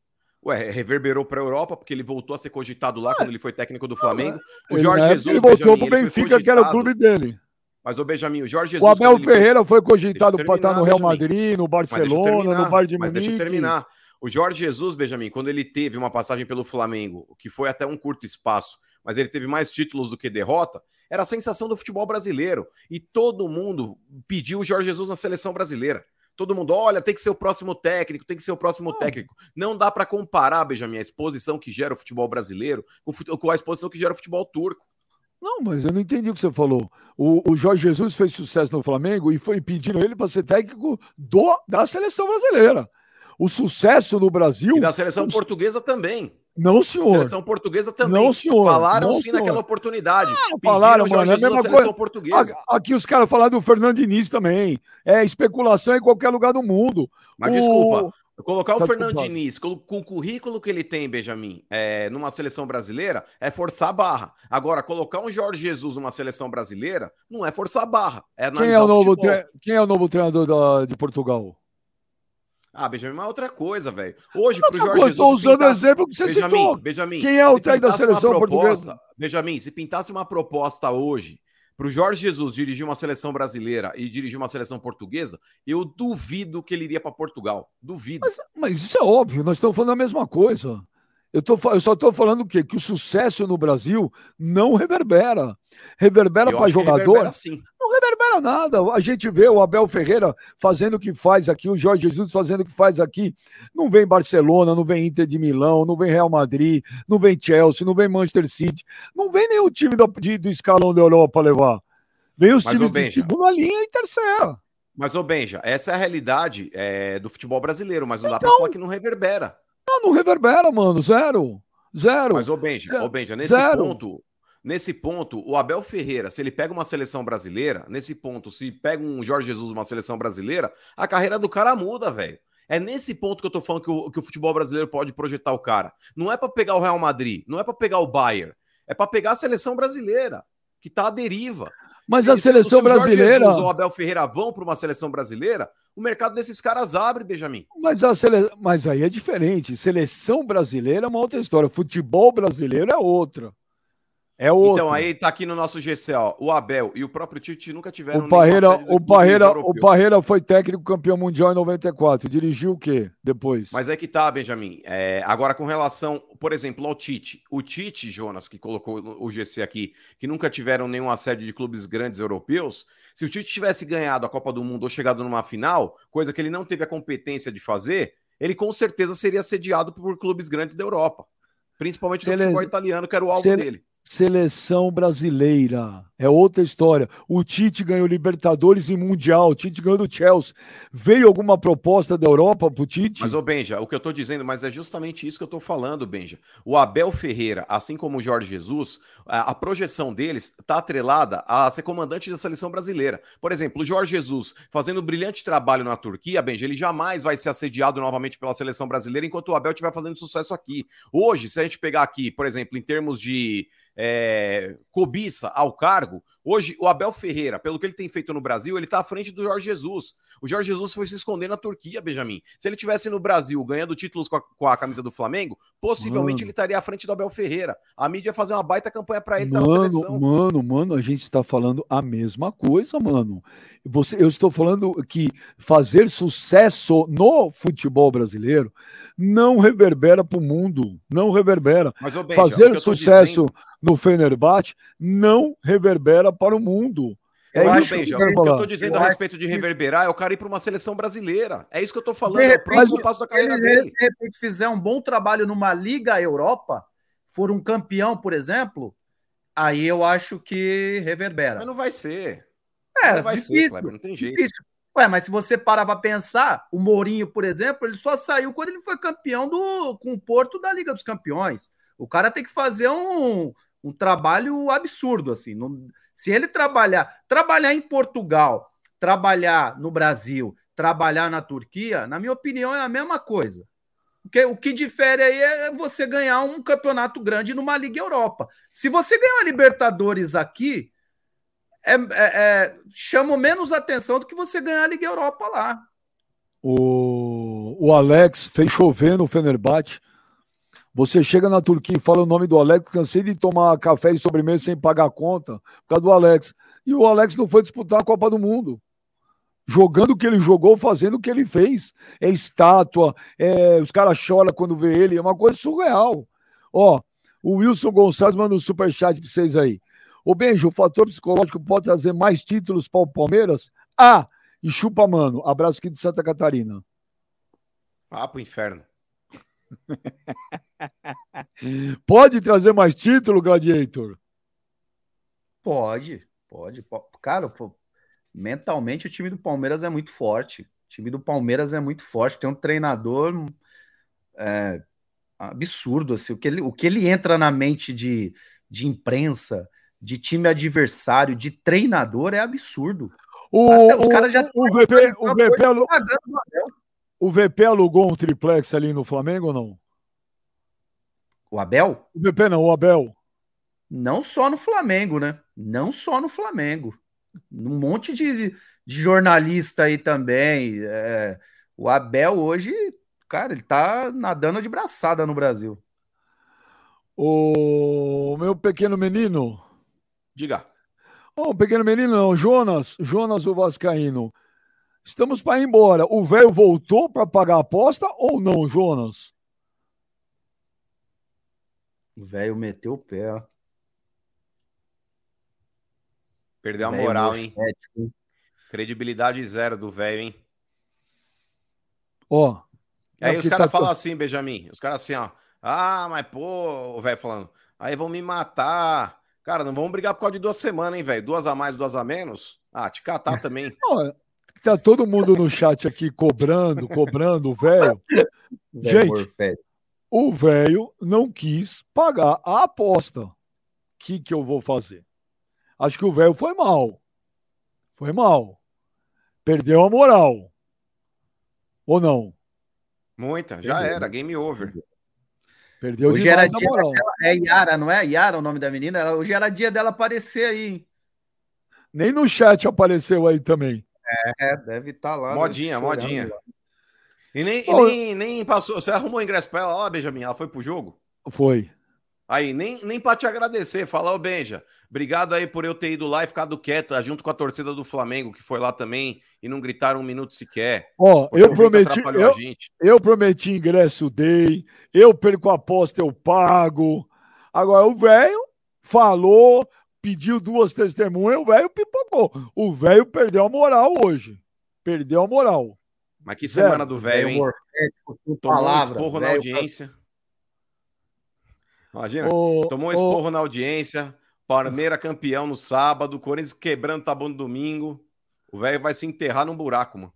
Ué, reverberou para a Europa, porque ele voltou a ser cogitado lá quando ele foi técnico do Flamengo. O Jorge ele, Jesus. Ele voltou para o Benfica, que era o clube dele. Mas o Benjamin, o Jorge Jesus. O Abel Ferreira foi, foi cogitado para estar no Real Madrid, no Barcelona, no Bayern de Munique. Mas deixa eu terminar. O Jorge Jesus, Benjamin, quando ele teve uma passagem pelo Flamengo, que foi até um curto espaço, mas ele teve mais títulos do que derrota, era a sensação do futebol brasileiro. E todo mundo pediu o Jorge Jesus na seleção brasileira. Todo mundo, olha, tem que ser o próximo técnico, tem que ser o próximo técnico. Não dá para comparar, Benjamin, a exposição que gera o futebol brasileiro com a exposição que gera o futebol turco. Não, mas eu não entendi o que você falou. O, o Jorge Jesus fez sucesso no Flamengo e foi pedindo ele para ser técnico do, da seleção brasileira. O sucesso no Brasil. E da seleção o... portuguesa também. Não, senhor. Seleção portuguesa também. Não, senhor. Falaram não, sim senhor. naquela oportunidade. Ah, falaram, mano. É a mesma coisa. Portuguesa. Aqui os caras falaram do Fernando Diniz também. É especulação em qualquer lugar do mundo. Mas o... desculpa. Colocar o tá Fernando desculpado. Diniz com, com, o currículo que ele tem, Benjamin, é, numa seleção brasileira, é forçar a barra. Agora, colocar um Jorge Jesus numa seleção brasileira não é forçar a barra. É quem, é o novo quem é o novo treinador da, de Portugal? Ah, Benjamin, é outra coisa, velho. Hoje, pro Jorge Jesus. Estou usando o exemplo que você Benjamin, citou. Benjamin, Quem é o técnico da seleção proposta, portuguesa? Benjamin, se pintasse uma proposta hoje pro Jorge Jesus dirigir uma seleção brasileira e dirigir uma seleção portuguesa, eu duvido que ele iria para Portugal. Duvido. Mas, mas, isso é óbvio, nós estamos falando a mesma coisa. Eu, tô, eu só estou falando o quê? Que o sucesso no Brasil não reverbera. Reverbera para jogador. Reverbera, sim. Não reverbera nada. A gente vê o Abel Ferreira fazendo o que faz aqui, o Jorge Jesus fazendo o que faz aqui. Não vem Barcelona, não vem Inter de Milão, não vem Real Madrid, não vem Chelsea, não vem Manchester City. Não vem nenhum time do, de, do escalão da Europa levar. Vem os Mas, times de segunda linha e terceira. Mas, ô Benja, essa é a realidade é, do futebol brasileiro, mas não então, dá pra falar que não reverbera. Não, não reverbera, mano. Zero. Zero. Mas, ô Benja, Zero. ô Benja nesse Zero. ponto, nesse ponto, o Abel Ferreira, se ele pega uma seleção brasileira, nesse ponto, se pega um Jorge Jesus uma seleção brasileira, a carreira do cara muda, velho. É nesse ponto que eu tô falando que o, que o futebol brasileiro pode projetar o cara. Não é para pegar o Real Madrid, não é para pegar o Bayern, é para pegar a seleção brasileira, que tá à deriva. Mas se, a seleção se, se brasileira. Jesus ou o Abel Ferreira vão para uma seleção brasileira, o mercado desses caras abre, Benjamin. Mas, a sele... Mas aí é diferente. Seleção brasileira é uma outra história. Futebol brasileiro é outra. É outro. Então, aí tá aqui no nosso GC, ó, o Abel e o próprio Tite nunca tiveram o Parreira, o Parreira, o Parreira foi técnico campeão mundial em 94. Dirigiu o quê depois? Mas é que tá, Benjamin. É, agora, com relação, por exemplo, ao Tite. O Tite, Jonas, que colocou o GC aqui, que nunca tiveram nenhum assédio de clubes grandes europeus. Se o Tite tivesse ganhado a Copa do Mundo ou chegado numa final, coisa que ele não teve a competência de fazer, ele com certeza seria assediado por clubes grandes da Europa. Principalmente no ele... futebol italiano, que era o alvo ele... dele. Seleção brasileira. É outra história. O Tite ganhou Libertadores e Mundial. O Tite ganhou do Chelsea. Veio alguma proposta da Europa pro Tite? Mas, ô Benja, o que eu tô dizendo, mas é justamente isso que eu tô falando, Benja. O Abel Ferreira, assim como o Jorge Jesus, a, a projeção deles tá atrelada a ser comandante da seleção brasileira. Por exemplo, o Jorge Jesus fazendo um brilhante trabalho na Turquia, Benja, ele jamais vai ser assediado novamente pela seleção brasileira enquanto o Abel estiver fazendo sucesso aqui. Hoje, se a gente pegar aqui, por exemplo, em termos de é, cobiça ao cargo, cargo hoje o Abel Ferreira, pelo que ele tem feito no Brasil, ele está à frente do Jorge Jesus. O Jorge Jesus foi se esconder na Turquia, Benjamin. Se ele tivesse no Brasil ganhando títulos com a, com a camisa do Flamengo, possivelmente mano. ele estaria à frente do Abel Ferreira. A mídia ia fazer uma baita campanha para ele mano, tá na seleção. Mano, mano, a gente está falando a mesma coisa, mano. Você, eu estou falando que fazer sucesso no futebol brasileiro não reverbera para o mundo, não reverbera. Mas, Benja, fazer sucesso dizendo... no Fenerbahçe não reverbera para o mundo. É eu eu, o que eu tô dizendo eu a respeito de reverberar é o cara ir para uma seleção brasileira. É isso que eu tô falando, repente, é o próximo passo da carreira se ele, dele. De repente fizer um bom trabalho numa Liga Europa, for um campeão, por exemplo, aí eu acho que reverbera. Mas não vai ser. É, não vai difícil, ser, Kleber, não tem jeito. Difícil. Ué, mas se você parar para pensar, o Mourinho, por exemplo, ele só saiu quando ele foi campeão do, com o Porto da Liga dos Campeões. O cara tem que fazer um, um trabalho absurdo, assim. Não, se ele trabalhar, trabalhar em Portugal, trabalhar no Brasil, trabalhar na Turquia, na minha opinião, é a mesma coisa. Porque o que difere aí é você ganhar um campeonato grande numa Liga Europa. Se você ganhar Libertadores aqui, é, é, é, chama menos atenção do que você ganhar a Liga Europa lá. O, o Alex fez chover no Fenerbahçe. Você chega na Turquia e fala o nome do Alex, cansei de tomar café e sobremesa sem pagar a conta, por causa do Alex. E o Alex não foi disputar a Copa do Mundo. Jogando o que ele jogou, fazendo o que ele fez. É estátua, é, os caras choram quando vê ele, é uma coisa surreal. Ó, o Wilson Gonçalves manda um superchat pra vocês aí. O Benjo, o fator psicológico pode trazer mais títulos para o Palmeiras? Ah, e chupa, mano. Abraço aqui de Santa Catarina. Ah, pro inferno. Pode trazer mais título, Gladiator? Pode, pode. Cara, mentalmente o time do Palmeiras é muito forte. O time do Palmeiras é muito forte. Tem um treinador é, absurdo. Assim, o, que ele, o que ele entra na mente de, de imprensa, de time adversário, de treinador, é absurdo. O, os caras já o VP, o VP. O VP alugou um triplex ali no Flamengo ou não? O Abel? O VP não, o Abel. Não só no Flamengo, né? Não só no Flamengo. Um monte de, de jornalista aí também. É... o Abel hoje, cara, ele tá nadando de braçada no Brasil. O meu pequeno menino, Diga. Oh, pequeno menino, não. Jonas, Jonas o Vascaíno. Estamos para ir embora. O velho voltou para pagar a aposta ou não, Jonas? O velho meteu o pé. Perdeu a moral, hein? Credibilidade zero do velho, hein? Ó. Oh, aí os caras tá... falam assim, Benjamin. Os caras assim, ó. Ah, mas pô, o velho falando. Aí vão me matar. Cara, não vamos brigar por causa de duas semanas, hein, velho? Duas a mais, duas a menos? Ah, te catar também. tá todo mundo no chat aqui cobrando, cobrando o velho. Gente, o velho não quis pagar a aposta. O que, que eu vou fazer? Acho que o velho foi mal. Foi mal. Perdeu a moral. Ou não? Muita, já Perdeu. era, game over. Perdeu hoje era dia dela, É Yara, não é? Yara o nome da menina? Hoje era dia dela aparecer aí. Nem no chat apareceu aí também. É, deve estar tá lá. Modinha, modinha. Lá. E nem, e nem, nem passou. Você arrumou ingresso pra ela lá, Benjamin? Ela foi pro jogo? Foi. Aí, nem, nem para te agradecer, falar, ô Benja, obrigado aí por eu ter ido lá e ficado quieto, junto com a torcida do Flamengo, que foi lá também, e não gritaram um minuto sequer. Ó, eu prometi, eu, eu prometi ingresso, dei, eu perco a aposta, eu pago. Agora, o velho falou, pediu duas testemunhas, o velho pipocou. O velho perdeu a moral hoje. Perdeu a moral. Mas que semana do velho, hein? Tomou um esporro na audiência. Imagina, tomou um esporro na audiência, Palmeiras campeão no sábado, Corinthians quebrando tabu no domingo. O velho vai se enterrar num buraco, mano.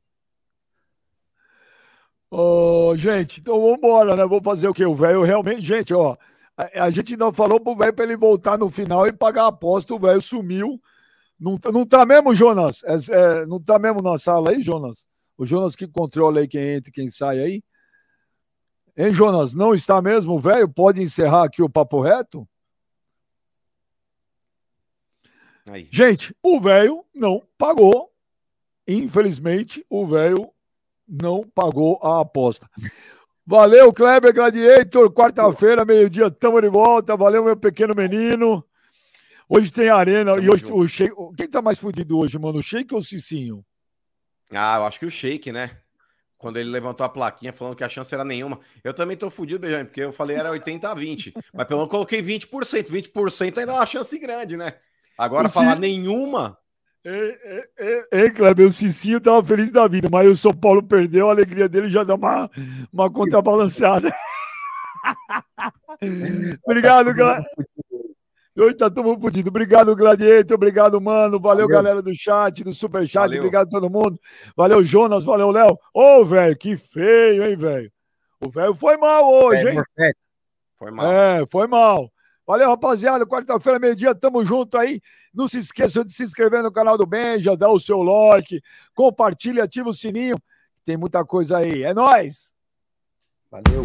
Ô, gente, então vamos embora, né? Vou fazer o quê? O velho realmente, gente, ó, a, a gente não falou pro velho para ele voltar no final e pagar a aposta, o velho sumiu. Não, não tá mesmo, Jonas? É, é, não tá mesmo na sala aí, Jonas? O Jonas que controla aí quem entra e quem sai aí. Hein, Jonas? Não está mesmo, velho? Pode encerrar aqui o papo reto? Aí. Gente, o velho não pagou. Infelizmente, o velho não pagou a aposta. Valeu, Kleber Gladiator. Quarta-feira, meio-dia, tamo de volta. Valeu, meu pequeno menino. Hoje tem arena. Tamo e hoje o Sheik. Quem tá mais fudido hoje, mano? O Sheik ou o Cicinho? Ah, eu acho que o Sheik, né? quando ele levantou a plaquinha falando que a chance era nenhuma. Eu também tô fudido, Benjamin, porque eu falei era 80 a 20. mas pelo menos coloquei 20%. 20% ainda é uma chance grande, né? Agora o falar C... nenhuma. Ei, ei, ei, Kleber, o Cicinho tava feliz da vida, mas o São Paulo perdeu, a alegria dele já dá uma, uma contrabalanceada. Obrigado, galera. Hoje tá todo mundo fudido. Obrigado, Gladiator. Obrigado, mano. Valeu, valeu, galera do chat, do super chat. Valeu. Obrigado a todo mundo. Valeu, Jonas. Valeu, Léo. Ô, oh, velho, que feio, hein, velho? O velho foi mal hoje, hein? Foi mal. É, foi mal. Valeu, rapaziada. Quarta-feira, meio-dia, tamo junto aí. Não se esqueça de se inscrever no canal do Benja, dar o seu like, compartilha, ativa o sininho. Tem muita coisa aí. É nóis! Valeu!